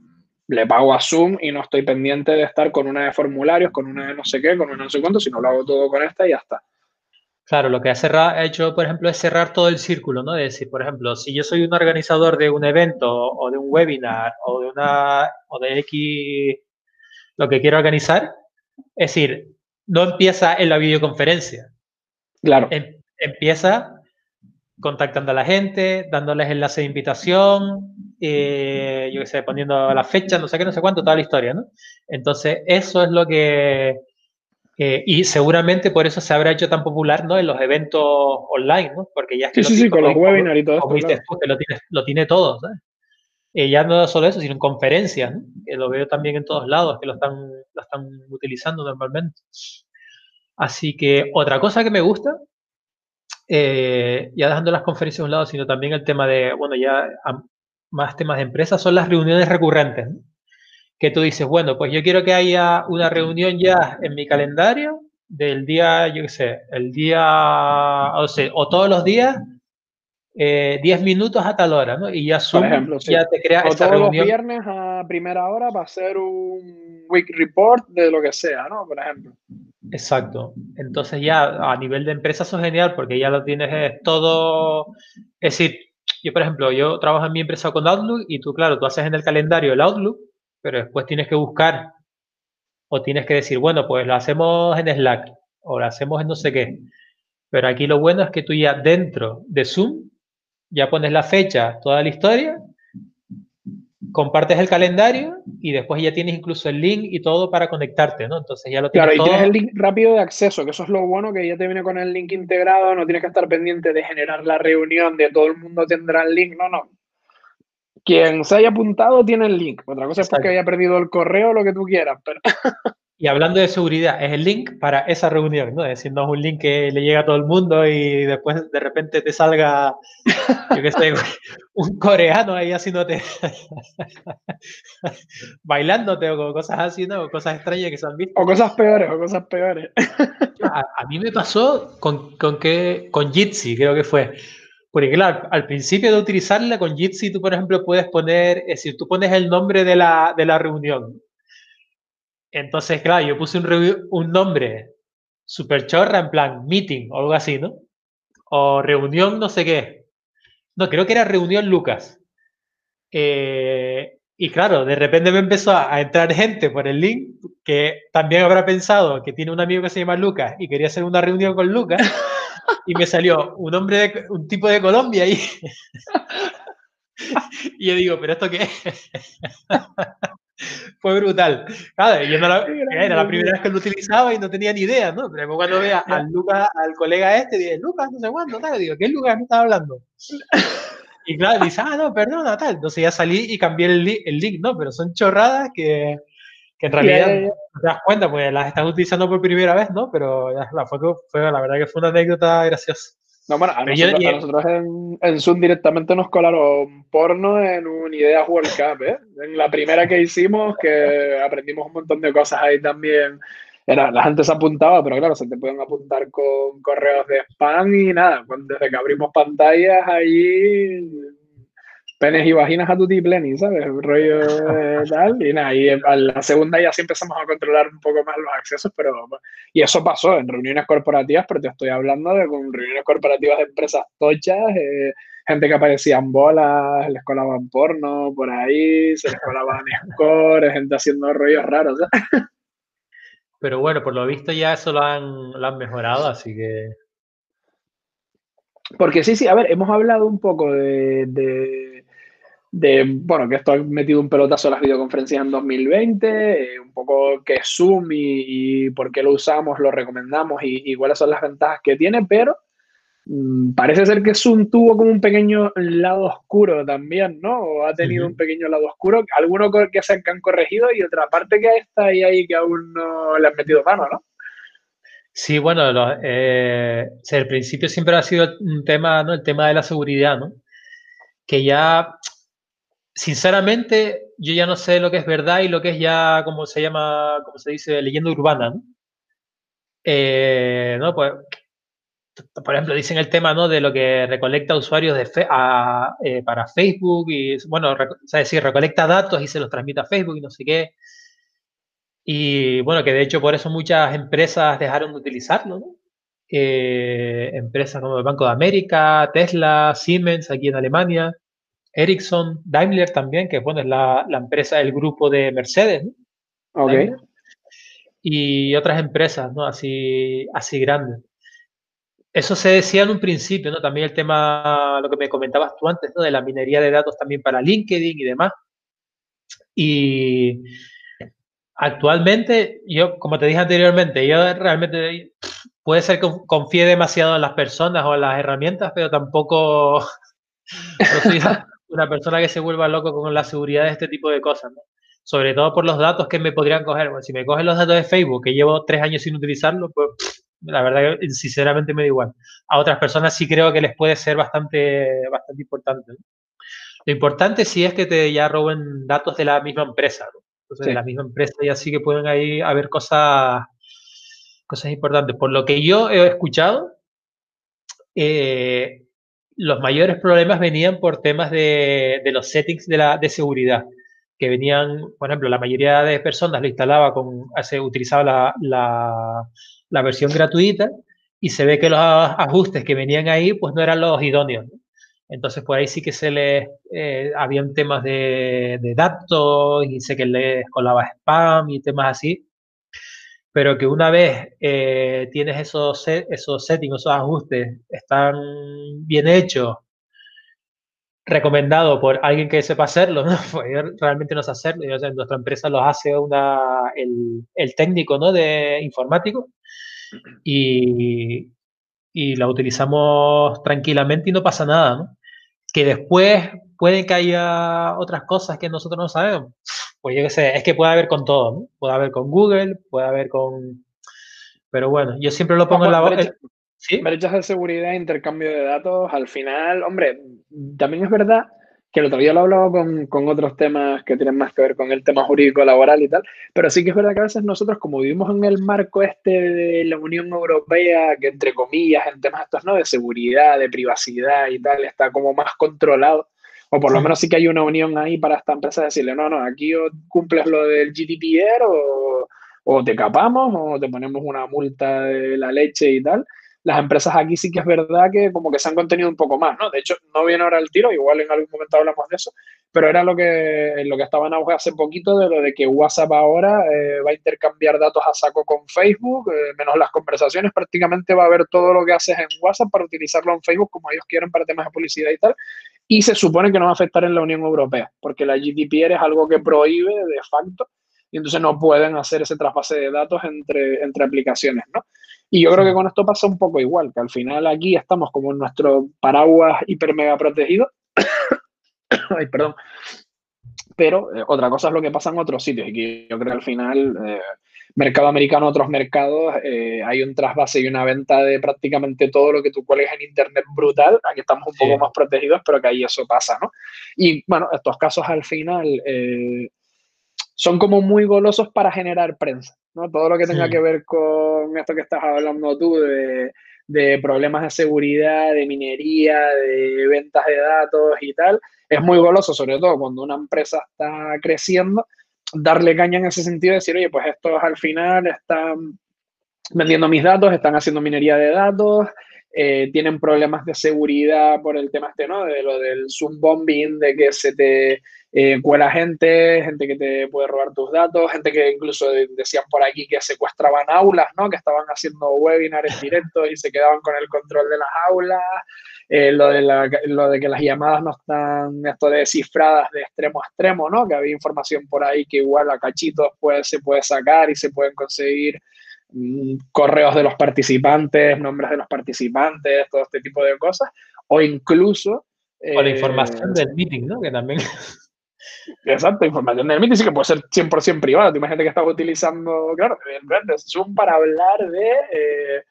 le pago a Zoom y no estoy pendiente de estar con una de formularios, con una de no sé qué, con una de no sé cuánto, sino lo hago todo con esta y ya está. Claro, lo que ha, hecho, por ejemplo, es cerrar todo el círculo, ¿no? De decir, por ejemplo, si yo soy un organizador de un evento o de un webinar o de una o de X lo que quiero organizar, es decir, no empieza en la videoconferencia. Claro. Em, empieza contactando a la gente, dándoles enlace de invitación, eh, yo qué sé, poniendo la fecha, no sé qué, no sé cuánto, toda la historia, ¿no? Entonces, eso es lo que eh, y seguramente por eso se habrá hecho tan popular ¿no? en los eventos online, ¿no? porque ya es que sí, sí, sí, con los webinars y todo esto. tú, que lo, tiene, lo tiene todo. ¿sabes? Eh, ya no solo eso, sino en conferencias, ¿no? que lo veo también en todos lados, que lo están, lo están utilizando normalmente. Así que otra cosa que me gusta, eh, ya dejando las conferencias a un lado, sino también el tema de, bueno, ya más temas de empresas, son las reuniones recurrentes. ¿no? que tú dices, bueno, pues yo quiero que haya una reunión ya en mi calendario del día, yo qué sé, el día, o, sea, o todos los días, 10 eh, minutos a tal hora, ¿no? Y ya Zoom ejemplo, ya te crea o todos los viernes a primera hora para hacer un week report de lo que sea, ¿no? Por ejemplo. Exacto. Entonces ya a nivel de empresa eso es genial porque ya lo tienes todo, es decir, yo por ejemplo, yo trabajo en mi empresa con Outlook y tú, claro, tú haces en el calendario el Outlook pero después tienes que buscar o tienes que decir, bueno, pues lo hacemos en Slack o lo hacemos en no sé qué. Pero aquí lo bueno es que tú ya dentro de Zoom ya pones la fecha, toda la historia, compartes el calendario y después ya tienes incluso el link y todo para conectarte, ¿no? Entonces ya lo tienes. Claro, y tienes el link rápido de acceso, que eso es lo bueno, que ya te viene con el link integrado, no tienes que estar pendiente de generar la reunión, de todo el mundo tendrá el link, no, no. Quien se haya apuntado tiene el link. Otra cosa es porque haya perdido el correo o lo que tú quieras, pero. [LAUGHS] Y hablando de seguridad, es el link para esa reunión, ¿no? Es decir, no es un link que le llega a todo el mundo y después de repente te salga, yo qué sé, [LAUGHS] un coreano ahí haciéndote, [LAUGHS] bailándote o cosas así, ¿no? O cosas extrañas que se han visto. O cosas peores, o cosas peores. A, mí me pasó con, con, que, con Jitsi, creo que fue. Porque claro, al principio de utilizarla con Jitsi, tú, por ejemplo, puedes poner, es decir, tú pones el nombre de la, de la reunión entonces, claro, yo puse un, nombre super chorra, en plan meeting o algo así, ¿no? O reunión, no sé qué. No, creo que era reunión Lucas. Eh, y claro, de repente me empezó a, entrar gente por el link que también habrá pensado que tiene un amigo que se llama Lucas y quería hacer una reunión con Lucas. y me salió un hombre, un tipo de Colombia ahí. [LAUGHS] y yo digo, ¿pero esto qué es? [LAUGHS] [LAUGHS] Fue brutal. Claro, yo no era la primera vez que lo utilizaba y no tenía ni idea, ¿no? Pero cuando vea al Lucas, al colega este, dije, Lucas, no sé cuándo, tal, digo, ¿qué Lucas me estaba hablando? Y claro, dice, ah, no, perdona, tal. Entonces ya salí y cambié el, el link, ¿no? Pero son chorradas que, que en realidad no te das cuenta, pues las estás utilizando por primera vez, ¿no? Pero la, fue, fue, la verdad que fue una anécdota graciosa. No, bueno, a nosotros, en, Zoom directamente nos colaron porno en un Ideas World Cup, ¿eh? En la primera que hicimos, que aprendimos un montón de cosas ahí también. Era, la gente se apuntaba, pero claro, se te pueden apuntar con correos de spam y nada, desde que abrimos pantallas ahí penes y vaginas a tu pleni, ¿sabes? Rollo tal. Y nada, y a la segunda ya sí empezamos a controlar un poco más los accesos, pero. Y eso pasó en reuniones corporativas, pero te estoy hablando de con reuniones corporativas de empresas tochas, eh, gente que aparecía en bolas, les colaban porno por ahí, se les colaban [LAUGHS] scores, gente haciendo rollos raros. Pero bueno, por lo visto ya eso lo han, lo han mejorado, así que. Porque sí, sí, a ver, hemos hablado un poco de de, bueno, que esto ha metido un pelotazo a las videoconferencias en 2020, eh, un poco qué es Zoom y, por qué lo usamos, lo recomendamos y, cuáles son las ventajas que tiene, pero mm, parece ser que Zoom tuvo como un pequeño lado oscuro también, ¿no? O ha tenido un pequeño lado oscuro, algunos que se han corregido y otra parte que está ahí, ahí que aún no le han metido mano, ¿no? Sí, bueno, eh, el principio siempre ha sido un tema, ¿no? El tema de la seguridad, ¿no? Que ya sinceramente, yo ya no sé lo que es verdad y lo que es ya, como se llama, como se dice, leyenda urbana, ¿no? Eh, pues, por ejemplo, dicen el tema ¿no? de lo que recolecta usuarios de eh, para Facebook y, bueno, sea, decir, recolecta datos y se los transmite a Facebook y no sé qué. Y bueno, que de hecho por eso muchas empresas dejaron de utilizarlo, ¿no? Eh, empresas como el Banco de América, Tesla, Siemens aquí en Alemania. Ericsson, Daimler también, que bueno, es la, empresa, el grupo de Mercedes, ¿no? Y otras empresas, ¿no? Así, así grandes. Eso se decía en un principio, ¿no? También el tema, lo que me comentabas tú antes, ¿no? De la minería de datos también para LinkedIn y demás. Y actualmente, yo, como te dije anteriormente, yo realmente puede ser que confíe demasiado en las personas o en las herramientas, pero tampoco [LAUGHS] una persona que se vuelva loco con la seguridad de este tipo de cosas, ¿no? Sobre todo por los datos que me podrían coger. Bueno, si me cogen los datos de Facebook, que llevo tres años sin utilizarlo, pues la verdad que sinceramente me da igual. A otras personas sí creo que les puede ser bastante, bastante importante. Lo importante sí es que te ya roben datos de la misma empresa. ¿no? Entonces, de la misma empresa ya sí que pueden ahí haber cosas, cosas importantes. Por lo que yo he escuchado, eh, los mayores problemas venían por temas de, los settings de, la, de seguridad, que venían, por ejemplo, la mayoría de personas lo instalaba con, se utilizaba la, la, versión gratuita y se ve que los ajustes que venían ahí pues no eran los idóneos. Entonces, por ahí sí que se les, eh, habían temas de, de, datos y sé que les colaba spam y temas así. Pero que una vez eh, tienes esos, esos settings, esos ajustes, están bien hechos, recomendado por alguien que sepa hacerlo, [LAUGHS] realmente no sé hacerlo, nuestra empresa los hace una, el, el técnico ¿no? de informático y, y la utilizamos tranquilamente y no pasa nada. Que después puede que haya otras cosas que nosotros no sabemos. Pues yo qué sé, es que puede haber con todo, ¿no? Puede haber con Google, puede haber con... Pero bueno, yo siempre lo pongo en la... Brechas, ¿Sí? brechas de seguridad, intercambio de datos, al final, hombre, también es verdad que el otro día lo he hablado con, con, otros temas que tienen más que ver con el tema jurídico laboral y tal, pero sí que es verdad que a veces nosotros, como vivimos en el marco este de la Unión Europea, que entre comillas, en temas estos, ¿no? De seguridad, de privacidad y tal, está como más controlado, o por lo menos sí que hay una unión ahí para esta empresa decirle, no, no, aquí o cumples lo del GDPR o, o te capamos o te ponemos una multa de la leche y tal las empresas aquí sí que es verdad que como que se han contenido un poco más, ¿no? De hecho, no viene ahora el tiro, igual en algún momento hablamos de eso, pero era lo que, lo que estaba en auge hace poquito de lo de que WhatsApp ahora eh, va a intercambiar datos a saco con Facebook, eh, menos las conversaciones, prácticamente va a ver todo lo que haces en WhatsApp para utilizarlo en Facebook como ellos quieren para temas de publicidad y tal, y se supone que no va a afectar en la Unión Europea, porque la GDPR es algo que prohíbe de facto, y entonces no pueden hacer ese traspase de datos entre, entre aplicaciones, ¿no? Y yo creo que con esto pasa un poco igual, que al final aquí estamos como en nuestro paraguas hiper mega protegido. [COUGHS] Ay, perdón. Pero eh, otra cosa es lo que pasa en otros sitios y que yo creo que al final, eh, mercado americano, otros mercados, eh, hay un trasvase y una venta de prácticamente todo lo que tú cuelgues en Internet brutal. Aquí estamos un poco más protegidos, pero que ahí eso pasa, ¿no? Y bueno, estos casos al final son como muy golosos para generar prensa, ¿no? Todo lo que tenga que ver con esto que estás hablando tú de, de, problemas de seguridad, de minería, de ventas de datos y tal, es muy goloso, sobre todo cuando una empresa está creciendo, darle caña en ese sentido decir, oye, pues estos al final están vendiendo mis datos, están haciendo minería de datos, eh, tienen problemas de seguridad por el tema este, ¿no? De lo del Zoom bombing, de que se te eh, cuela gente, gente que te puede robar tus datos, gente que incluso decían por aquí que secuestraban aulas, ¿no? Que estaban haciendo webinars directos y se quedaban con el control de las aulas. Eh, lo, de lo de que las llamadas no están esto de cifradas de extremo a extremo, ¿no? Que había información por ahí que igual a cachitos pues, se puede sacar y se pueden conseguir mm, correos de los participantes, nombres de los participantes, todo este tipo de cosas, o incluso... o la información del meeting, ¿no? Que también... Exacto, información del meeting sí que puede ser 100% privada. Imagínate que estás utilizando, claro, Zoom para hablar de eh,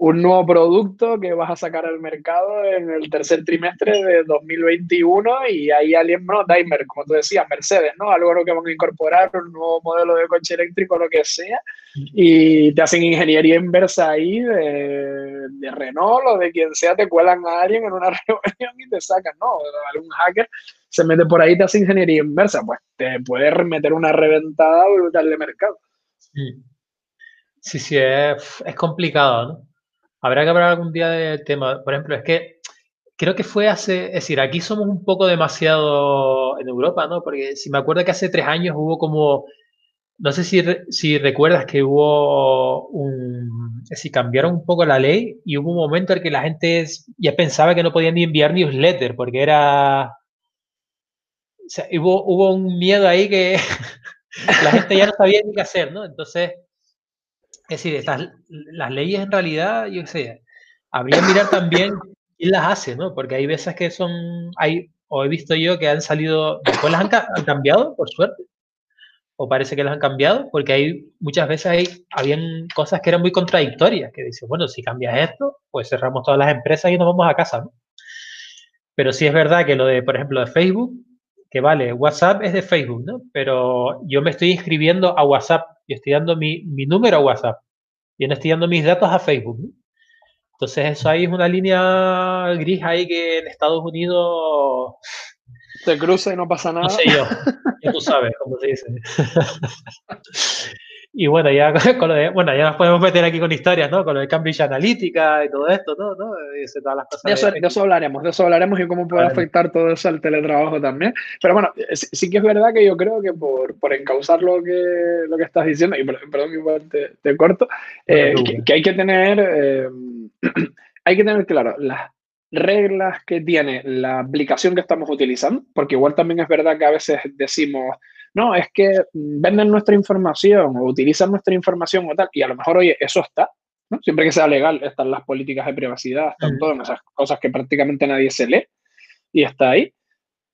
un nuevo producto que vas a sacar al mercado en el tercer trimestre de 2021 y hay alguien, Daimler, como tú decías, Mercedes, ¿no? Algo que van a incorporar, un nuevo modelo de coche eléctrico, lo que sea, y te hacen ingeniería inversa ahí de, de Renault o de quien sea, te cuelan a alguien en una [LAUGHS] reunión y te sacan, ¿no? Algún hacker se mete por ahí y te hace ingeniería inversa, pues te puede meter una reventada brutal de mercado. Sí, sí, es, es complicado, ¿no? Habrá que hablar algún día del tema. Por ejemplo, es que creo que fue hace, es decir, aquí somos un poco demasiado en Europa, ¿no? Porque si me acuerdo que hace tres años hubo como, no sé si, si recuerdas que hubo un, es decir, cambiaron un poco la ley y hubo un momento en que la gente ya pensaba que no podían ni enviar newsletter porque era, o sea, hubo, hubo un miedo ahí que [LAUGHS] la gente ya no sabía ni qué hacer, ¿no? Entonces, es decir, estas, las leyes en realidad, yo sé, habría que mirar también quién las hace, ¿no? Porque hay veces que son, hay, o he visto yo que han salido, después las han, cambiado, por suerte, o parece que las han cambiado, porque hay muchas veces hay, habían cosas que eran muy contradictorias, que dicen, bueno, si cambias esto, pues cerramos todas las empresas y nos vamos a casa, ¿no? Pero sí es verdad que lo de, por ejemplo, de Facebook, que vale, WhatsApp es de Facebook, ¿no? Pero yo me estoy inscribiendo a WhatsApp y estoy dando mi, mi número a WhatsApp y no estoy dando mis datos a Facebook, ¿no? Entonces eso ahí es una línea gris ahí que en Estados Unidos... Se cruza y no pasa nada. No sé yo, [LAUGHS] ya tú sabes cómo se dice. [LAUGHS] Y bueno, ya [LAUGHS] con lo de, bueno, ya nos podemos meter aquí con historias, ¿no? Con lo de Cambridge Analytica y todo esto, ¿no? ¿no? todas las cosas de, eso, de, eso, hablaremos, de eso hablaremos y cómo puede afectar todo eso al teletrabajo también. Pero bueno, sí, que es verdad que yo creo que por, por encauzar lo que, lo que estás diciendo, y perdón, igual te, te corto, eh, que, hay que tener, eh, [CLEARS THROAT] hay que tener claro las reglas que tiene la aplicación que estamos utilizando, porque igual también es verdad que a veces decimos, no, es que venden nuestra información o utilizan nuestra información o tal, y a lo mejor, oye, eso está, ¿no? Siempre que sea legal, están las políticas de privacidad, están mm. todas esas cosas que prácticamente nadie se lee y está ahí.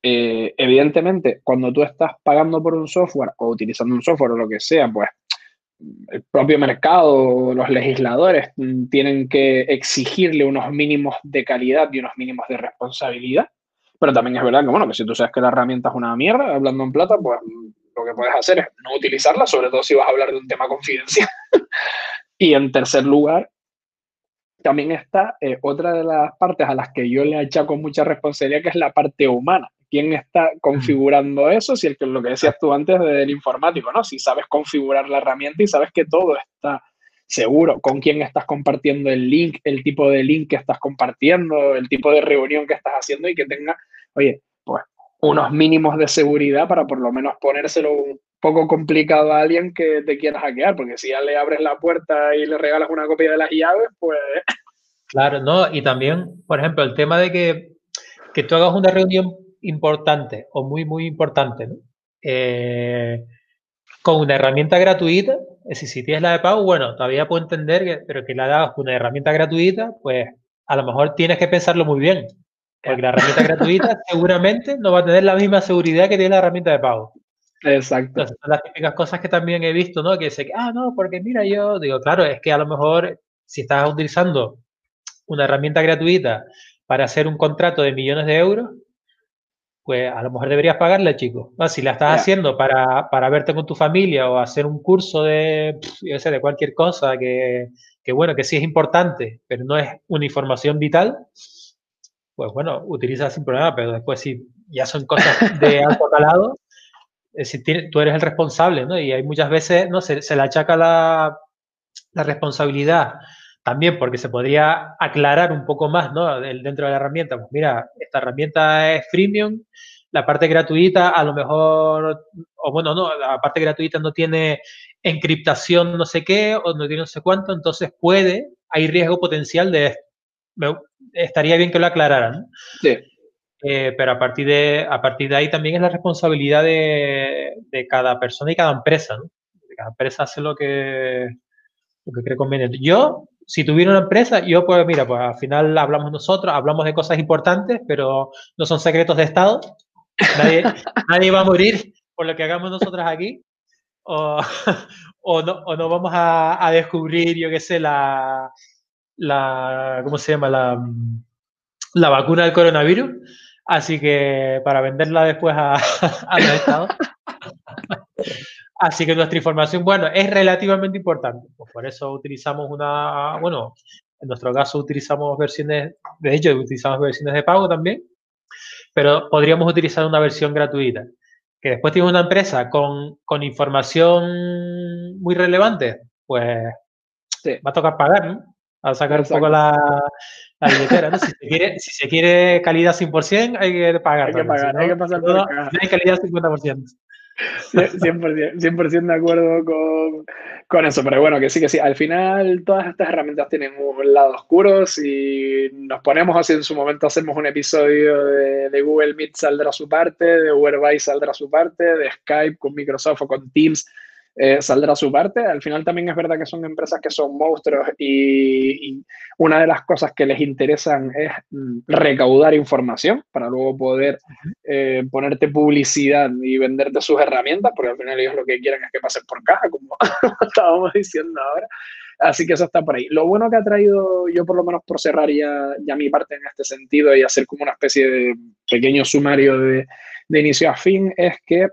Eh, evidentemente, cuando tú estás pagando por un software o utilizando un software o lo que sea, pues el propio mercado, los legisladores tienen que exigirle unos mínimos de calidad y unos mínimos de responsabilidad. Pero también es verdad que, bueno, que si tú sabes que la herramienta es una mierda, hablando en plata, pues lo que puedes hacer es no utilizarla, sobre todo si vas a hablar de un tema confidencial. [LAUGHS] y en tercer lugar, también está eh, otra de las partes a las que yo le achaco mucha responsabilidad, que es la parte humana. ¿Quién está configurando eso? Si el que lo que decías tú antes del informático, ¿no? Si sabes configurar la herramienta y sabes que todo está seguro, con quién estás compartiendo el link, el tipo de link que estás compartiendo, el tipo de reunión que estás haciendo y que tenga, oye, pues unos mínimos de seguridad para por lo menos ponérselo un poco complicado a alguien que te quiera hackear, porque si ya le abres la puerta y le regalas una copia de las llaves, pues... Claro, no, y también, por ejemplo, el tema de que, que tú hagas una reunión importante o muy, muy importante, ¿no? Eh, con una herramienta gratuita, es decir, si tienes la de pago, bueno, todavía puedo entender que, pero que la hagas una herramienta gratuita, pues a lo mejor tienes que pensarlo muy bien. Porque la herramienta gratuita [LAUGHS] seguramente no va a tener la misma seguridad que tiene la herramienta de pago. Exacto. Entonces, son las típicas cosas que también he visto, ¿no? Que sé que, ah, no, porque mira, yo digo, claro, es que a lo mejor si estás utilizando una herramienta gratuita para hacer un contrato de millones de euros, pues a lo mejor deberías pagarle, chico. Si la estás haciendo para, para, verte con tu familia o hacer un curso de, yo sé, de cualquier cosa que, que, bueno, que sí es importante, pero no es una información vital, pues bueno, utiliza sin problema, pero después si ya son cosas de [LAUGHS] alto calado, si tú eres el responsable, ¿no? Y hay muchas veces, ¿no? Se, se le achaca la, la responsabilidad también porque se podría aclarar un poco más ¿no? dentro de la herramienta. Pues mira, esta herramienta es freemium, la parte gratuita a lo mejor, o bueno, no, la parte gratuita no tiene encriptación no sé qué, o no tiene no sé cuánto, entonces puede, hay riesgo potencial de estaría bien que lo aclararan. Sí. Eh, pero a partir, de, a partir de ahí también es la responsabilidad de, de cada persona y cada empresa. ¿no? Cada empresa hace lo que, lo que cree conveniente. Yo si tuviera una empresa, yo pues mira, pues al final hablamos nosotros, hablamos de cosas importantes, pero no son secretos de Estado. Nadie, [LAUGHS] nadie va a morir por lo que hagamos nosotros aquí. O, [LAUGHS] o, no, o no vamos a, a, descubrir, yo qué sé, la, la, ¿cómo se llama? La, la vacuna del coronavirus. Así que para venderla después a, [LAUGHS] a los estados. Así que nuestra información, bueno, es relativamente importante. Pues por eso utilizamos una, bueno, en nuestro caso utilizamos versiones, de hecho utilizamos versiones de pago también, pero podríamos utilizar una versión gratuita. Que después tiene una empresa con, con información muy relevante, pues va a tocar pagar, ¿no? A sacar un poco la, la billetera, ¿no? Si se, quiere, si se quiere calidad 100%, hay que pagar. Hay que pagar, hay que pasar por no, no hay calidad 50%. 100%, de acuerdo con, con, eso, pero bueno, que sí, que sí. Al final, todas estas herramientas tienen un lado oscuro. Si nos ponemos así en su momento, hacemos un episodio de, de Google Meet, saldrá su parte, de Whereby saldrá su parte, de Skype con Microsoft o con Teams eh, saldrá su parte. Al final también es verdad que son empresas que son monstruos y, una de las cosas que les interesan es mm, recaudar información para luego poder eh, ponerte publicidad y venderte sus herramientas, porque al final ellos lo que quieren es que pasen por caja, como [LAUGHS] estábamos diciendo ahora. Así que eso está por ahí. Lo bueno que ha traído, yo por lo menos por cerrar ya, ya mi parte en este sentido y hacer como una especie de pequeño sumario de, de inicio a fin, es que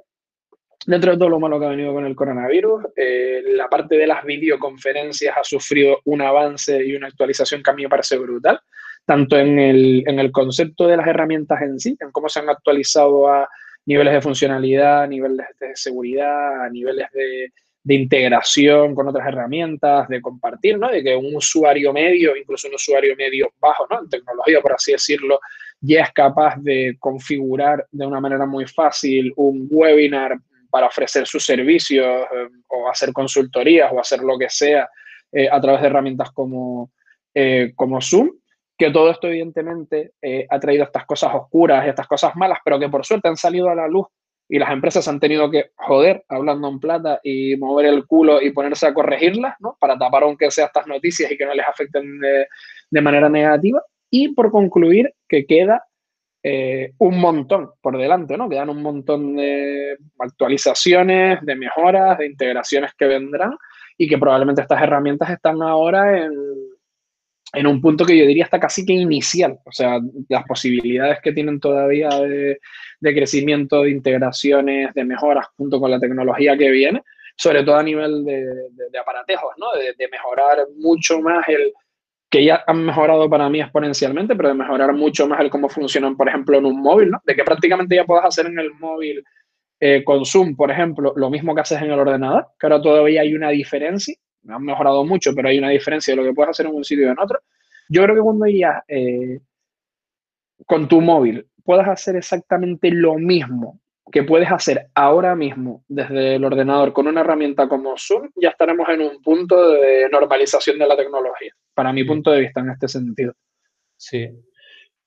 Dentro de todo lo malo que ha venido con el coronavirus, eh, la parte de las videoconferencias ha sufrido un avance y una actualización que a mí me parece brutal, tanto en el, en el concepto de las herramientas en sí, en cómo se han actualizado a niveles de funcionalidad, a niveles de seguridad, a niveles de, integración con otras herramientas, de compartir, ¿no? De que un usuario medio, incluso un usuario medio bajo, ¿no? En tecnología, por así decirlo, ya es capaz de configurar de una manera muy fácil un webinar para ofrecer sus servicios eh, o hacer consultorías o hacer lo que sea eh, a través de herramientas como, eh, como Zoom. Que todo esto, evidentemente, ha traído estas cosas oscuras y estas cosas malas, pero que por suerte han salido a la luz y las empresas han tenido que joder, hablando en plata, y mover el culo y ponerse a corregirlas, ¿no? Para tapar aunque sea estas noticias y que no les afecten de, de manera negativa. Y por concluir, que queda eh, un montón por delante, ¿no? Quedan un montón de actualizaciones, de mejoras, de integraciones que vendrán y que probablemente estas herramientas están ahora en, en un punto que yo diría está casi que inicial. O sea, las posibilidades que tienen todavía de, de crecimiento, de integraciones, de mejoras junto con la tecnología que viene, sobre todo a nivel de, de, aparatejos, ¿no? de mejorar mucho más el, que ya han mejorado para mí exponencialmente, pero de mejorar mucho más el cómo funcionan, por ejemplo, en un móvil, ¿no? De que prácticamente ya puedas hacer en el móvil eh, con Zoom, por ejemplo, lo mismo que haces en el ordenador, que ahora todavía hay una diferencia, han mejorado mucho, pero hay una diferencia de lo que puedes hacer en un sitio y en otro. Yo creo que cuando ya eh, con tu móvil puedas hacer exactamente lo mismo que puedes hacer ahora mismo desde el ordenador con una herramienta como Zoom, ya estaremos en un punto de normalización de la tecnología, para mi punto de vista en este sentido. Sí.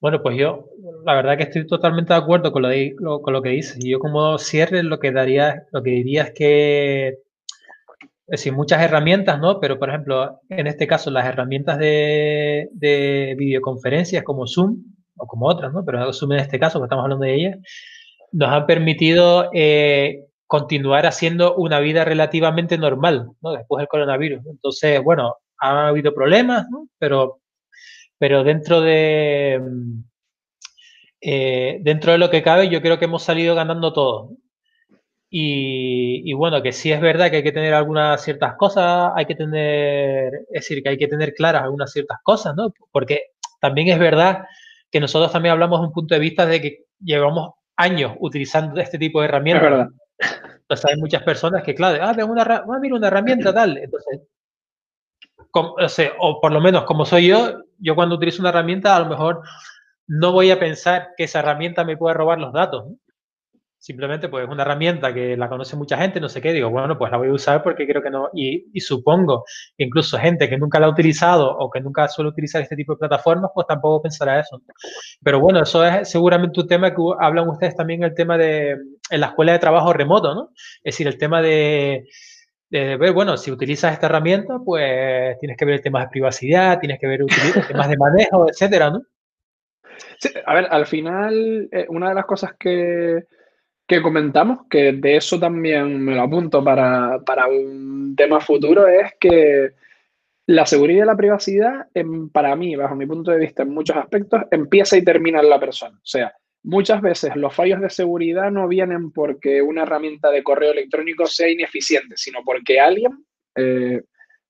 Bueno, pues yo la verdad que estoy totalmente de acuerdo con lo, con lo que dices. Y yo como cierre lo que daría, lo que diría es que es decir, muchas herramientas, ¿no? Pero, por ejemplo, en este caso, las herramientas de, de videoconferencias como Zoom, o como otras, ¿no? Pero Zoom en este caso, que estamos hablando de ellas, nos han permitido eh, continuar haciendo una vida relativamente normal, ¿no? Después del coronavirus. Entonces, bueno, ha habido problemas, ¿no? Pero, pero dentro de eh, dentro de lo que cabe, yo creo que hemos salido ganando todo. Y, y, bueno, que sí es verdad que hay que tener algunas ciertas cosas, hay que tener, es decir, que hay que tener claras algunas ciertas cosas, ¿no? Porque también es verdad que nosotros también hablamos de un punto de vista de que llevamos años utilizando este tipo de herramientas. Es verdad. Entonces hay muchas personas que, claro, ah, una, ah, mira una herramienta tal. Entonces, o, por lo menos como soy yo, yo cuando utilizo una herramienta a lo mejor no voy a pensar que esa herramienta me puede robar los datos. ¿no? Simplemente pues es una herramienta que la conoce mucha gente, no sé qué, digo, bueno, pues la voy a usar porque creo que no, y, supongo que incluso gente que nunca la ha utilizado o que nunca suele utilizar este tipo de plataformas, pues tampoco pensará eso. Pero bueno, eso es seguramente un tema que hablan ustedes también, el tema de, en la escuela de trabajo remoto, ¿no? Es decir, el tema de, de bueno, si utilizas esta herramienta, pues tienes que ver el tema de privacidad, tienes que ver temas de manejo, etcétera, ¿no? Sí, a ver, al final, eh, una de las cosas que, que comentamos, que de eso también me lo apunto para, para un tema futuro, es que la seguridad y la privacidad, para mí, bajo mi punto de vista, en muchos aspectos, empieza y termina en la persona. O sea, muchas veces los fallos de seguridad no vienen porque una herramienta de correo electrónico sea ineficiente, sino porque alguien, eh,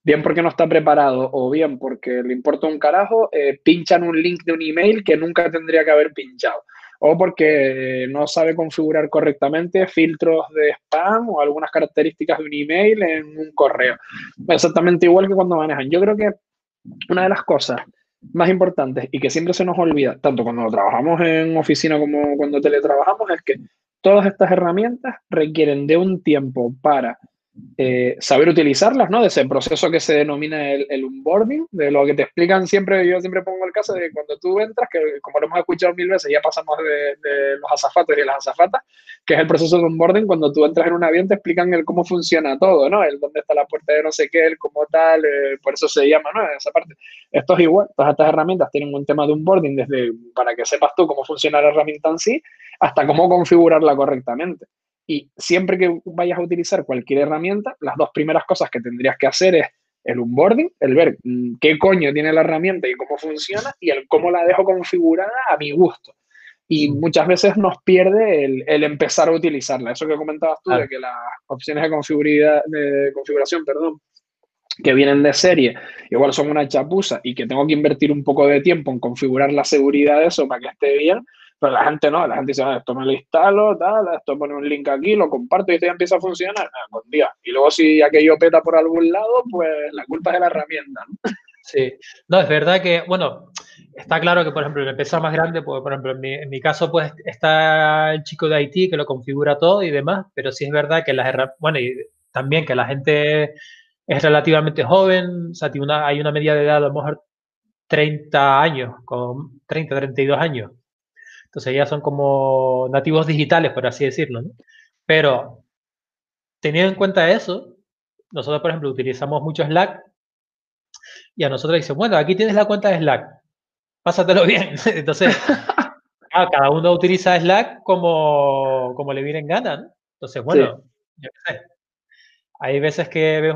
bien porque no está preparado o bien porque le importa un carajo, eh, pinchan un link de un email que nunca tendría que haber pinchado o porque no sabe configurar correctamente filtros de spam o algunas características de un email en un correo. Exactamente igual que cuando manejan. Yo creo que una de las cosas más importantes y que siempre se nos olvida, tanto cuando trabajamos en oficina como cuando teletrabajamos, es que todas estas herramientas requieren de un tiempo para eh, saber utilizarlas, ¿no? De ese proceso que se denomina el, el, onboarding, de lo que te explican siempre, yo siempre pongo el caso de cuando tú entras, que como lo hemos escuchado mil veces, ya pasamos de, los azafatos y las azafatas, que es el proceso de onboarding, cuando tú entras en un avión te explican el cómo funciona todo, ¿no? El dónde está la puerta de no sé qué, el cómo tal, eh, por eso se llama, ¿no? Esa parte. Esto es igual, todas estas herramientas tienen un tema de onboarding desde para que sepas tú cómo funciona la herramienta en sí, hasta cómo configurarla correctamente. Y siempre que vayas a utilizar cualquier herramienta, las dos primeras cosas que tendrías que hacer es el onboarding, el ver mm, qué coño tiene la herramienta y cómo funciona, y el cómo la dejo configurada a mi gusto. Y mm. muchas veces nos pierde el, el empezar a utilizarla. Eso que comentabas tú, de que las opciones de, de configuración perdón, que vienen de serie, igual son una chapuza y que tengo que invertir un poco de tiempo en configurar la seguridad de eso para que esté bien, Pero la gente no, la gente dice, ah, esto me lo instalo, tal, esto pone un link aquí, lo comparto y esto ya empieza a funcionar. Ah, día. Y luego si aquello peta por algún lado, pues la culpa es de la herramienta. ¿no? Sí, no, es verdad que, bueno, está claro que, por ejemplo, en empresa más grande, pues, por ejemplo, en mi, en mi, caso, pues está el chico de IT que lo configura todo y demás, pero sí es verdad que las herramientas, bueno, y también que la gente es relativamente joven, o sea, una, hay una media de edad a lo mejor 30 años, con 30, 32 años. Entonces ya son como nativos digitales, por así decirlo, ¿no? Pero teniendo en cuenta eso, nosotros, por ejemplo, utilizamos mucho Slack y a nosotros dicen, bueno, aquí tienes la cuenta de Slack, pásatelo bien. [LAUGHS] Entonces, [LAUGHS] cada uno utiliza Slack como, como le viene en gana, ¿no? Entonces, bueno, yo qué sé. Hay veces que ves,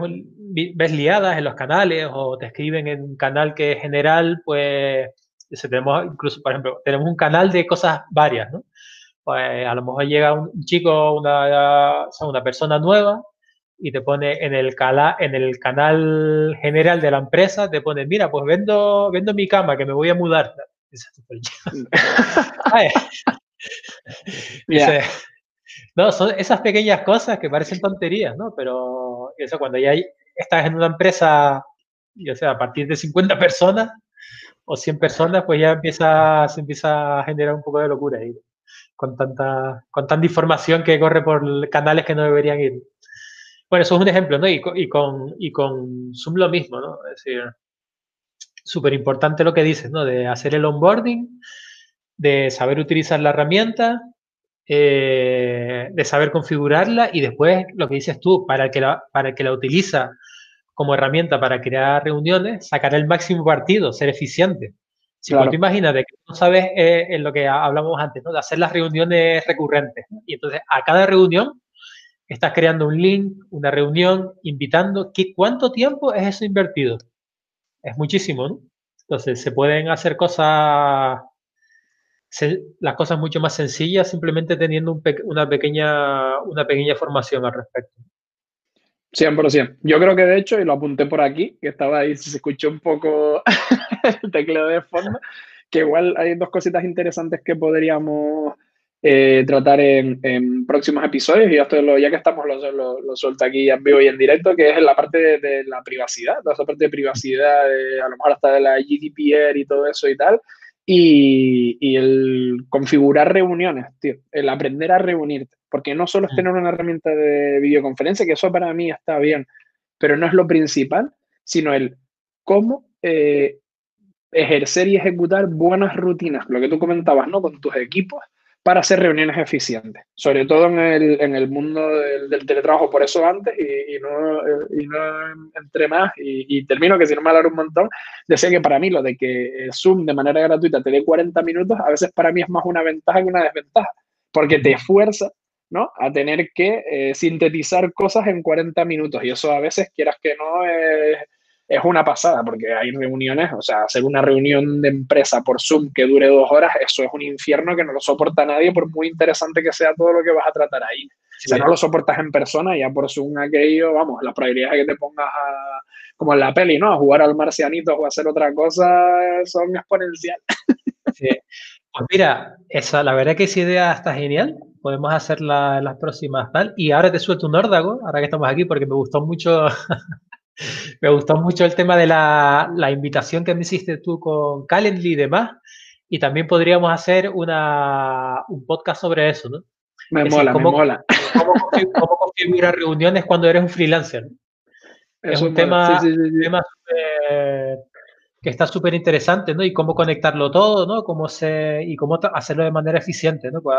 ves, liadas en los canales o te escriben en un canal que es general, pues tenemos incluso, por ejemplo, tenemos un canal de cosas varias, ¿no? Pues a lo mejor llega un chico, una, una persona nueva y te pone en el, cala, en el canal general de la empresa, te pone, mira, pues vendo, vendo mi cama, que me voy a mudar. Dice, [LAUGHS] no, son esas pequeñas cosas que parecen tonterías, ¿no? Pero eso cuando ya estás en una empresa, o sea, a partir de 50 personas o 100 personas, pues ya empieza, empieza a generar un poco de locura ahí, con tanta, con tanta información que corre por canales que no deberían ir. Bueno, eso es un ejemplo, ¿no? Y, con, y con Zoom lo mismo, ¿no? Es decir, súper importante lo que dices, ¿no? De hacer el onboarding, de saber utilizar la herramienta, eh, de saber configurarla y después lo que dices tú, para que la, para que la utiliza como herramienta para crear reuniones, sacar el máximo partido, ser eficiente. Si claro. tú imaginas de que no sabes eh, en lo que hablamos antes, ¿no? de hacer las reuniones recurrentes. Y entonces a cada reunión estás creando un link, una reunión, invitando. ¿Qué, ¿Cuánto tiempo es eso invertido? Es muchísimo, ¿no? Entonces, se pueden hacer cosas, las cosas mucho más sencillas simplemente teniendo un una, pequeña, una pequeña formación al respecto. 100%. Yo creo que de hecho, y lo apunté por aquí, que estaba ahí, se escuchó un poco [LAUGHS] el tecleo de fondo, que igual hay dos cositas interesantes que podríamos eh, tratar en, próximos episodios. Y esto lo, ya que estamos, lo, lo, lo suelto aquí en vivo y en directo, que es la parte de, la privacidad, toda esa parte de privacidad, a lo mejor hasta de la GDPR y todo eso y tal. Y, y, el configurar reuniones, tío, el aprender a reunirte, porque no solo es mm. tener una herramienta de videoconferencia, que eso para mí está bien, pero no es lo principal, sino el cómo eh, ejercer y ejecutar buenas rutinas, lo que tú comentabas, ¿no? Con tus equipos, para hacer reuniones eficientes, sobre todo en el, en el mundo del, teletrabajo, por eso antes, y, no, y no, entre más, y, termino que si no me alargo un montón, decía que para mí lo de que Zoom de manera gratuita te dé 40 minutos, a veces para mí es más una ventaja que una desventaja, porque te esfuerza ¿no? a tener que eh, sintetizar cosas en 40 minutos, y eso a veces quieras que no es es una pasada, porque hay reuniones, o sea, hacer una reunión de empresa por Zoom que dure dos horas, eso es un infierno que no lo soporta nadie, por muy interesante que sea todo lo que vas a tratar ahí. Si no lo soportas en persona, ya por Zoom aquello, vamos, las probabilidades de que te pongas a, como en la peli, ¿no? A jugar al marcianito o a hacer otra cosa son exponenciales. [LAUGHS] Sí. Pues mira, esa, la verdad que esa idea está genial. Podemos hacerla en las próximas tal. Y ahora te suelto un órdago, ahora que estamos aquí, porque me gustó mucho [LAUGHS] [LAUGHS] me gustó mucho el tema de la, la, invitación que me hiciste tú con Calendly y demás. Y también podríamos hacer una, un podcast sobre eso, ¿no? Me mola, me mola. Cómo, cómo, configurar reuniones cuando eres un freelancer. Es un tema, tema que está súper interesante, ¿no? Y cómo conectarlo todo, ¿no? Cómo se, y cómo hacerlo de manera eficiente, ¿no? Pues,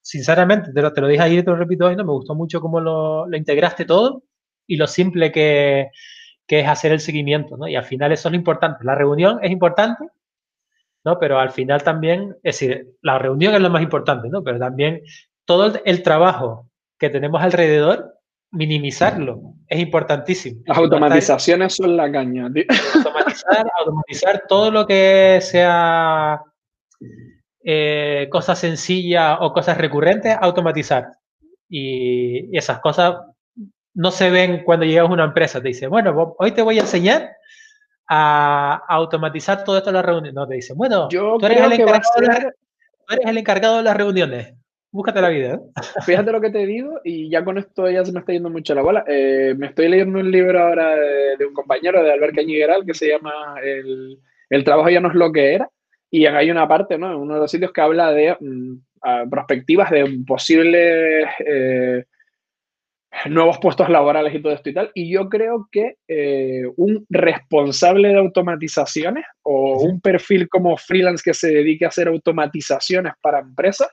sinceramente, te lo, te lo dije ayer y te lo repito hoy, ¿no? Me gustó mucho cómo lo, lo integraste todo y lo simple que, que, es hacer el seguimiento, ¿no? Y al final eso es lo importante. La reunión es importante, ¿no? Pero al final también, es decir, la reunión es lo más importante, ¿no? Pero también todo el trabajo que tenemos alrededor, minimizarlo es importantísimo. Las automatizaciones son la caña. Automatizar, [LAUGHS] automatizar todo lo que sea eh, cosas sencillas o cosas recurrentes, automatizar. Y, y esas cosas no se ven cuando llegas a una empresa. Te dice, bueno, hoy te voy a enseñar a automatizar todo esto en la reunión. No, te dice, bueno, yo tú eres el encargado eres el encargado de las reuniones. Búscate la vida. ¿eh? [LAUGHS] Fíjate lo que te digo, y ya con esto ya se me está yendo mucho la bola. Eh, me estoy leyendo un libro ahora de, un compañero de Albert Cañigueral que se llama el, el, trabajo ya no es lo que era. Y hay una parte, ¿no? En uno de los sitios que habla de mm, perspectivas de posibles eh, nuevos puestos laborales y todo esto y tal. Y yo creo que eh, un responsable de automatizaciones o un perfil como freelance que se dedique a hacer automatizaciones para empresas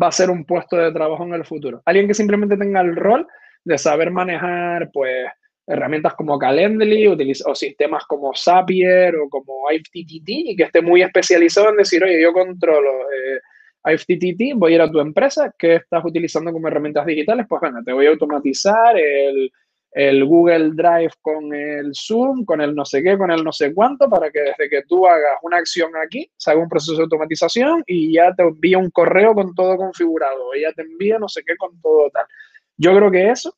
va a ser un puesto de trabajo en el futuro. Alguien que simplemente tenga el rol de saber manejar, pues, herramientas como Calendly o sistemas como Zapier o como IFTTT y que esté muy especializado en decir, oye, yo controlo eh, IFTTT, voy a ir a tu empresa, ¿qué estás utilizando como herramientas digitales? Pues bueno, te voy a automatizar el, el, Google Drive con el Zoom, con el no sé qué, con el no sé cuánto, para que desde que tú hagas una acción aquí, se haga un proceso de automatización y ya te envía un correo con todo configurado, ya te envía no sé qué con todo tal. Yo creo que eso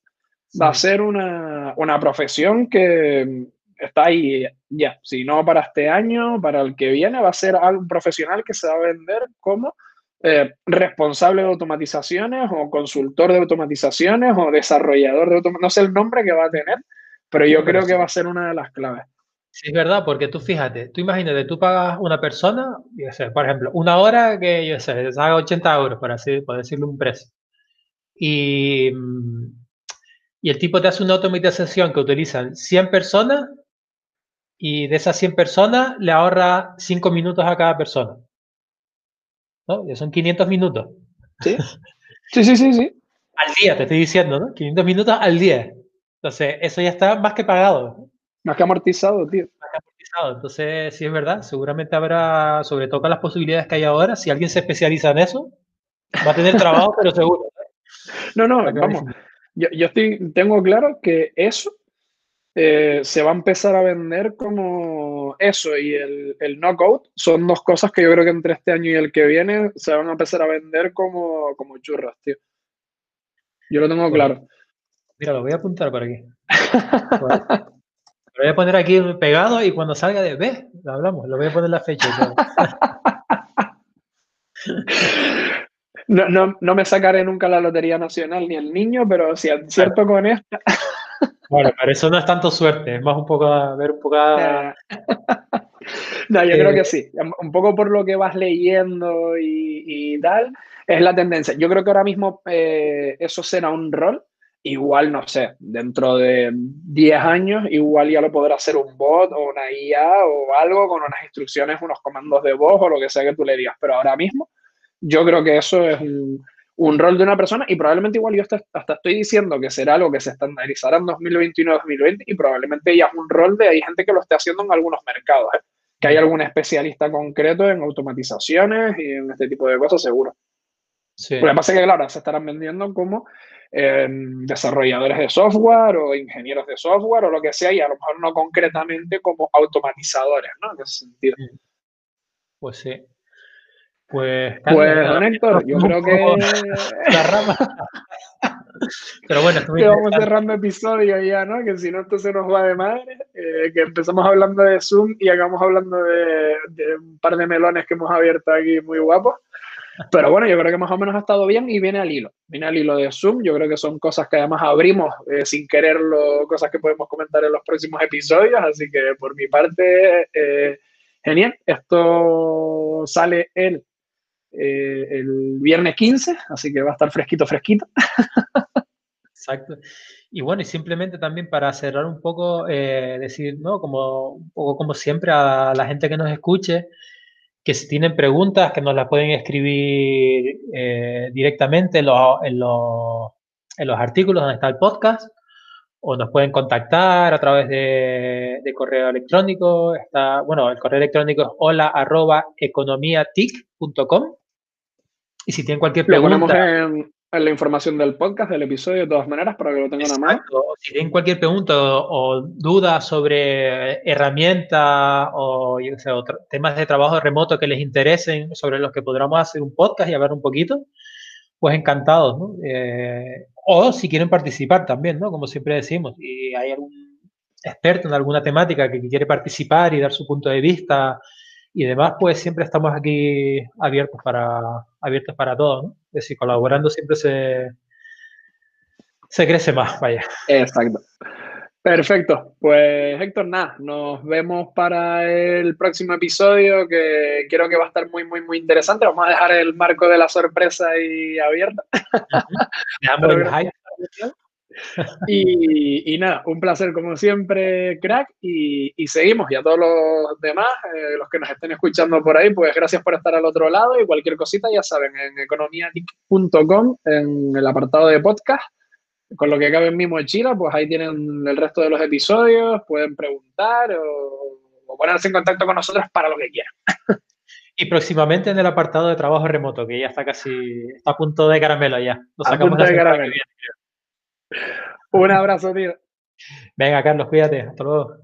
va a ser una, una profesión que está ahí ya, si no para este año, para el que viene, va a ser algo profesional que se va a vender como eh, responsable de automatizaciones o consultor de automatizaciones o desarrollador de automatizaciones, no sé el nombre que va a tener, pero yo creo que va a ser una de las claves. Sí, es verdad, porque tú fíjate, tú imagínate, tú pagas una persona, por ejemplo, una hora que yo sé, haga 80 euros, por, así, por decirle un precio. Y, y el tipo te hace una automatización que utilizan 100 personas y de esas 100 personas le ahorra 5 minutos a cada persona. ¿No? Ya son 500 minutos. ¿Sí? [LAUGHS] Sí, sí, sí, sí. Al día, te estoy diciendo, ¿no? 500 minutos al día. Entonces, eso ya está más que pagado. Más que amortizado, tío. Más que amortizado. Entonces, sí es verdad, seguramente habrá, sobre todo con las posibilidades que hay ahora, si alguien se especializa en eso, va a tener trabajo, [LAUGHS] pero seguro. No, no, vamos. Yo, yo estoy, tengo claro que eso eh, se va a empezar a vender como eso y el, el knockout son dos cosas que yo creo que entre este año y el que viene se van a empezar a vender como, como churras, tío. Yo lo tengo claro. Mira, lo voy a apuntar por aquí. lo voy a poner aquí pegado y cuando salga de B, lo hablamos, lo voy a poner la fecha. [LAUGHS] No, no, no, me sacaré nunca la Lotería Nacional ni el niño, pero si acierto con esta. Bueno, pero eso no es tanto suerte, es más un poco a ver un poco [LAUGHS] no, yo creo que eh, sí. Un poco por lo que vas leyendo y, tal, es la tendencia. Yo creo que ahora mismo eh, eso será un rol. Igual, no sé, dentro de 10 años, igual ya lo podrá hacer un bot o una IA o algo con unas instrucciones, unos comandos de voz o lo que sea que tú le digas. Pero ahora mismo, yo creo que eso es un, un rol de una persona y probablemente igual yo hasta, estoy diciendo que será algo que se estandarizará en 2021-2020 y probablemente ya es un rol de hay gente que lo esté haciendo en algunos mercados, ¿eh? que hay algún especialista concreto en automatizaciones y en este tipo de cosas seguro. Sí. Lo que pasa es que claro, se estarán vendiendo como em, desarrolladores de software o ingenieros de software o lo que sea y a lo mejor no concretamente como automatizadores, ¿no? En ese sentido. Pues sí. Pues, pues don Héctor, yo creo que. La rama. [LAUGHS] Pero bueno, que vamos cerrando episodio ya, ¿no? Que si no, esto se nos va de madre. Eh, que empezamos hablando de Zoom y acabamos hablando de, un par de melones que hemos abierto aquí muy guapos. Pero bueno, yo creo que más o menos ha estado bien y viene al hilo. Viene al hilo de Zoom. Yo creo que son cosas que además abrimos eh, sin quererlo, cosas que podemos comentar en los próximos episodios. Así que por mi parte, eh, genial. Esto sale el eh, el viernes 15, así que va a estar fresquito, fresquito. [LAUGHS] Exacto. Y bueno, y simplemente también para cerrar un poco, eh, decir, ¿no? Como, un poco como siempre a la gente que nos escuche, que si tienen preguntas, que nos las pueden escribir eh, directamente en los, en, los, en los artículos donde está el podcast, o nos pueden contactar a través de, correo electrónico. Está, bueno, el correo electrónico es hola arroba economiatic.com. Y si tienen cualquier pregunta... Lo ponemos en, la información del podcast, del episodio, de todas maneras, para que lo tengan a mano. Si tienen cualquier pregunta o, duda sobre herramientas o, temas de trabajo remoto que les interesen, sobre los que podamos hacer un podcast y hablar un poquito, pues encantados, ¿no? Eh, o si quieren participar también, ¿no? Como siempre decimos, y hay algún experto en alguna temática que quiere participar y dar su punto de vista y demás, pues siempre estamos aquí abiertos para, abiertos para todo, ¿no? Es decir, colaborando siempre se, se crece más, vaya. Exacto. Perfecto. Pues Héctor, nada, nos vemos para el próximo episodio que creo que va a estar muy, muy, muy interesante. Vamos a dejar el marco de la sorpresa ahí abierto. [LAUGHS] y, y, nada, un placer como siempre, crack. Y, y seguimos. Y a todos los demás, eh, los que nos estén escuchando por ahí, pues gracias por estar al otro lado. Y cualquier cosita, ya saben, en economiatic.com, en el apartado de podcast con lo que cabe en mismo Chile, pues ahí tienen el resto de los episodios, pueden preguntar o, ponerse en contacto con nosotros para lo que quieran. [LAUGHS] Y próximamente en el apartado de trabajo remoto, que ya está casi, está a punto de caramelo ya. Lo sacamos a punto de caramelo. Un abrazo, tío. Venga, Carlos, cuídate. Hasta luego.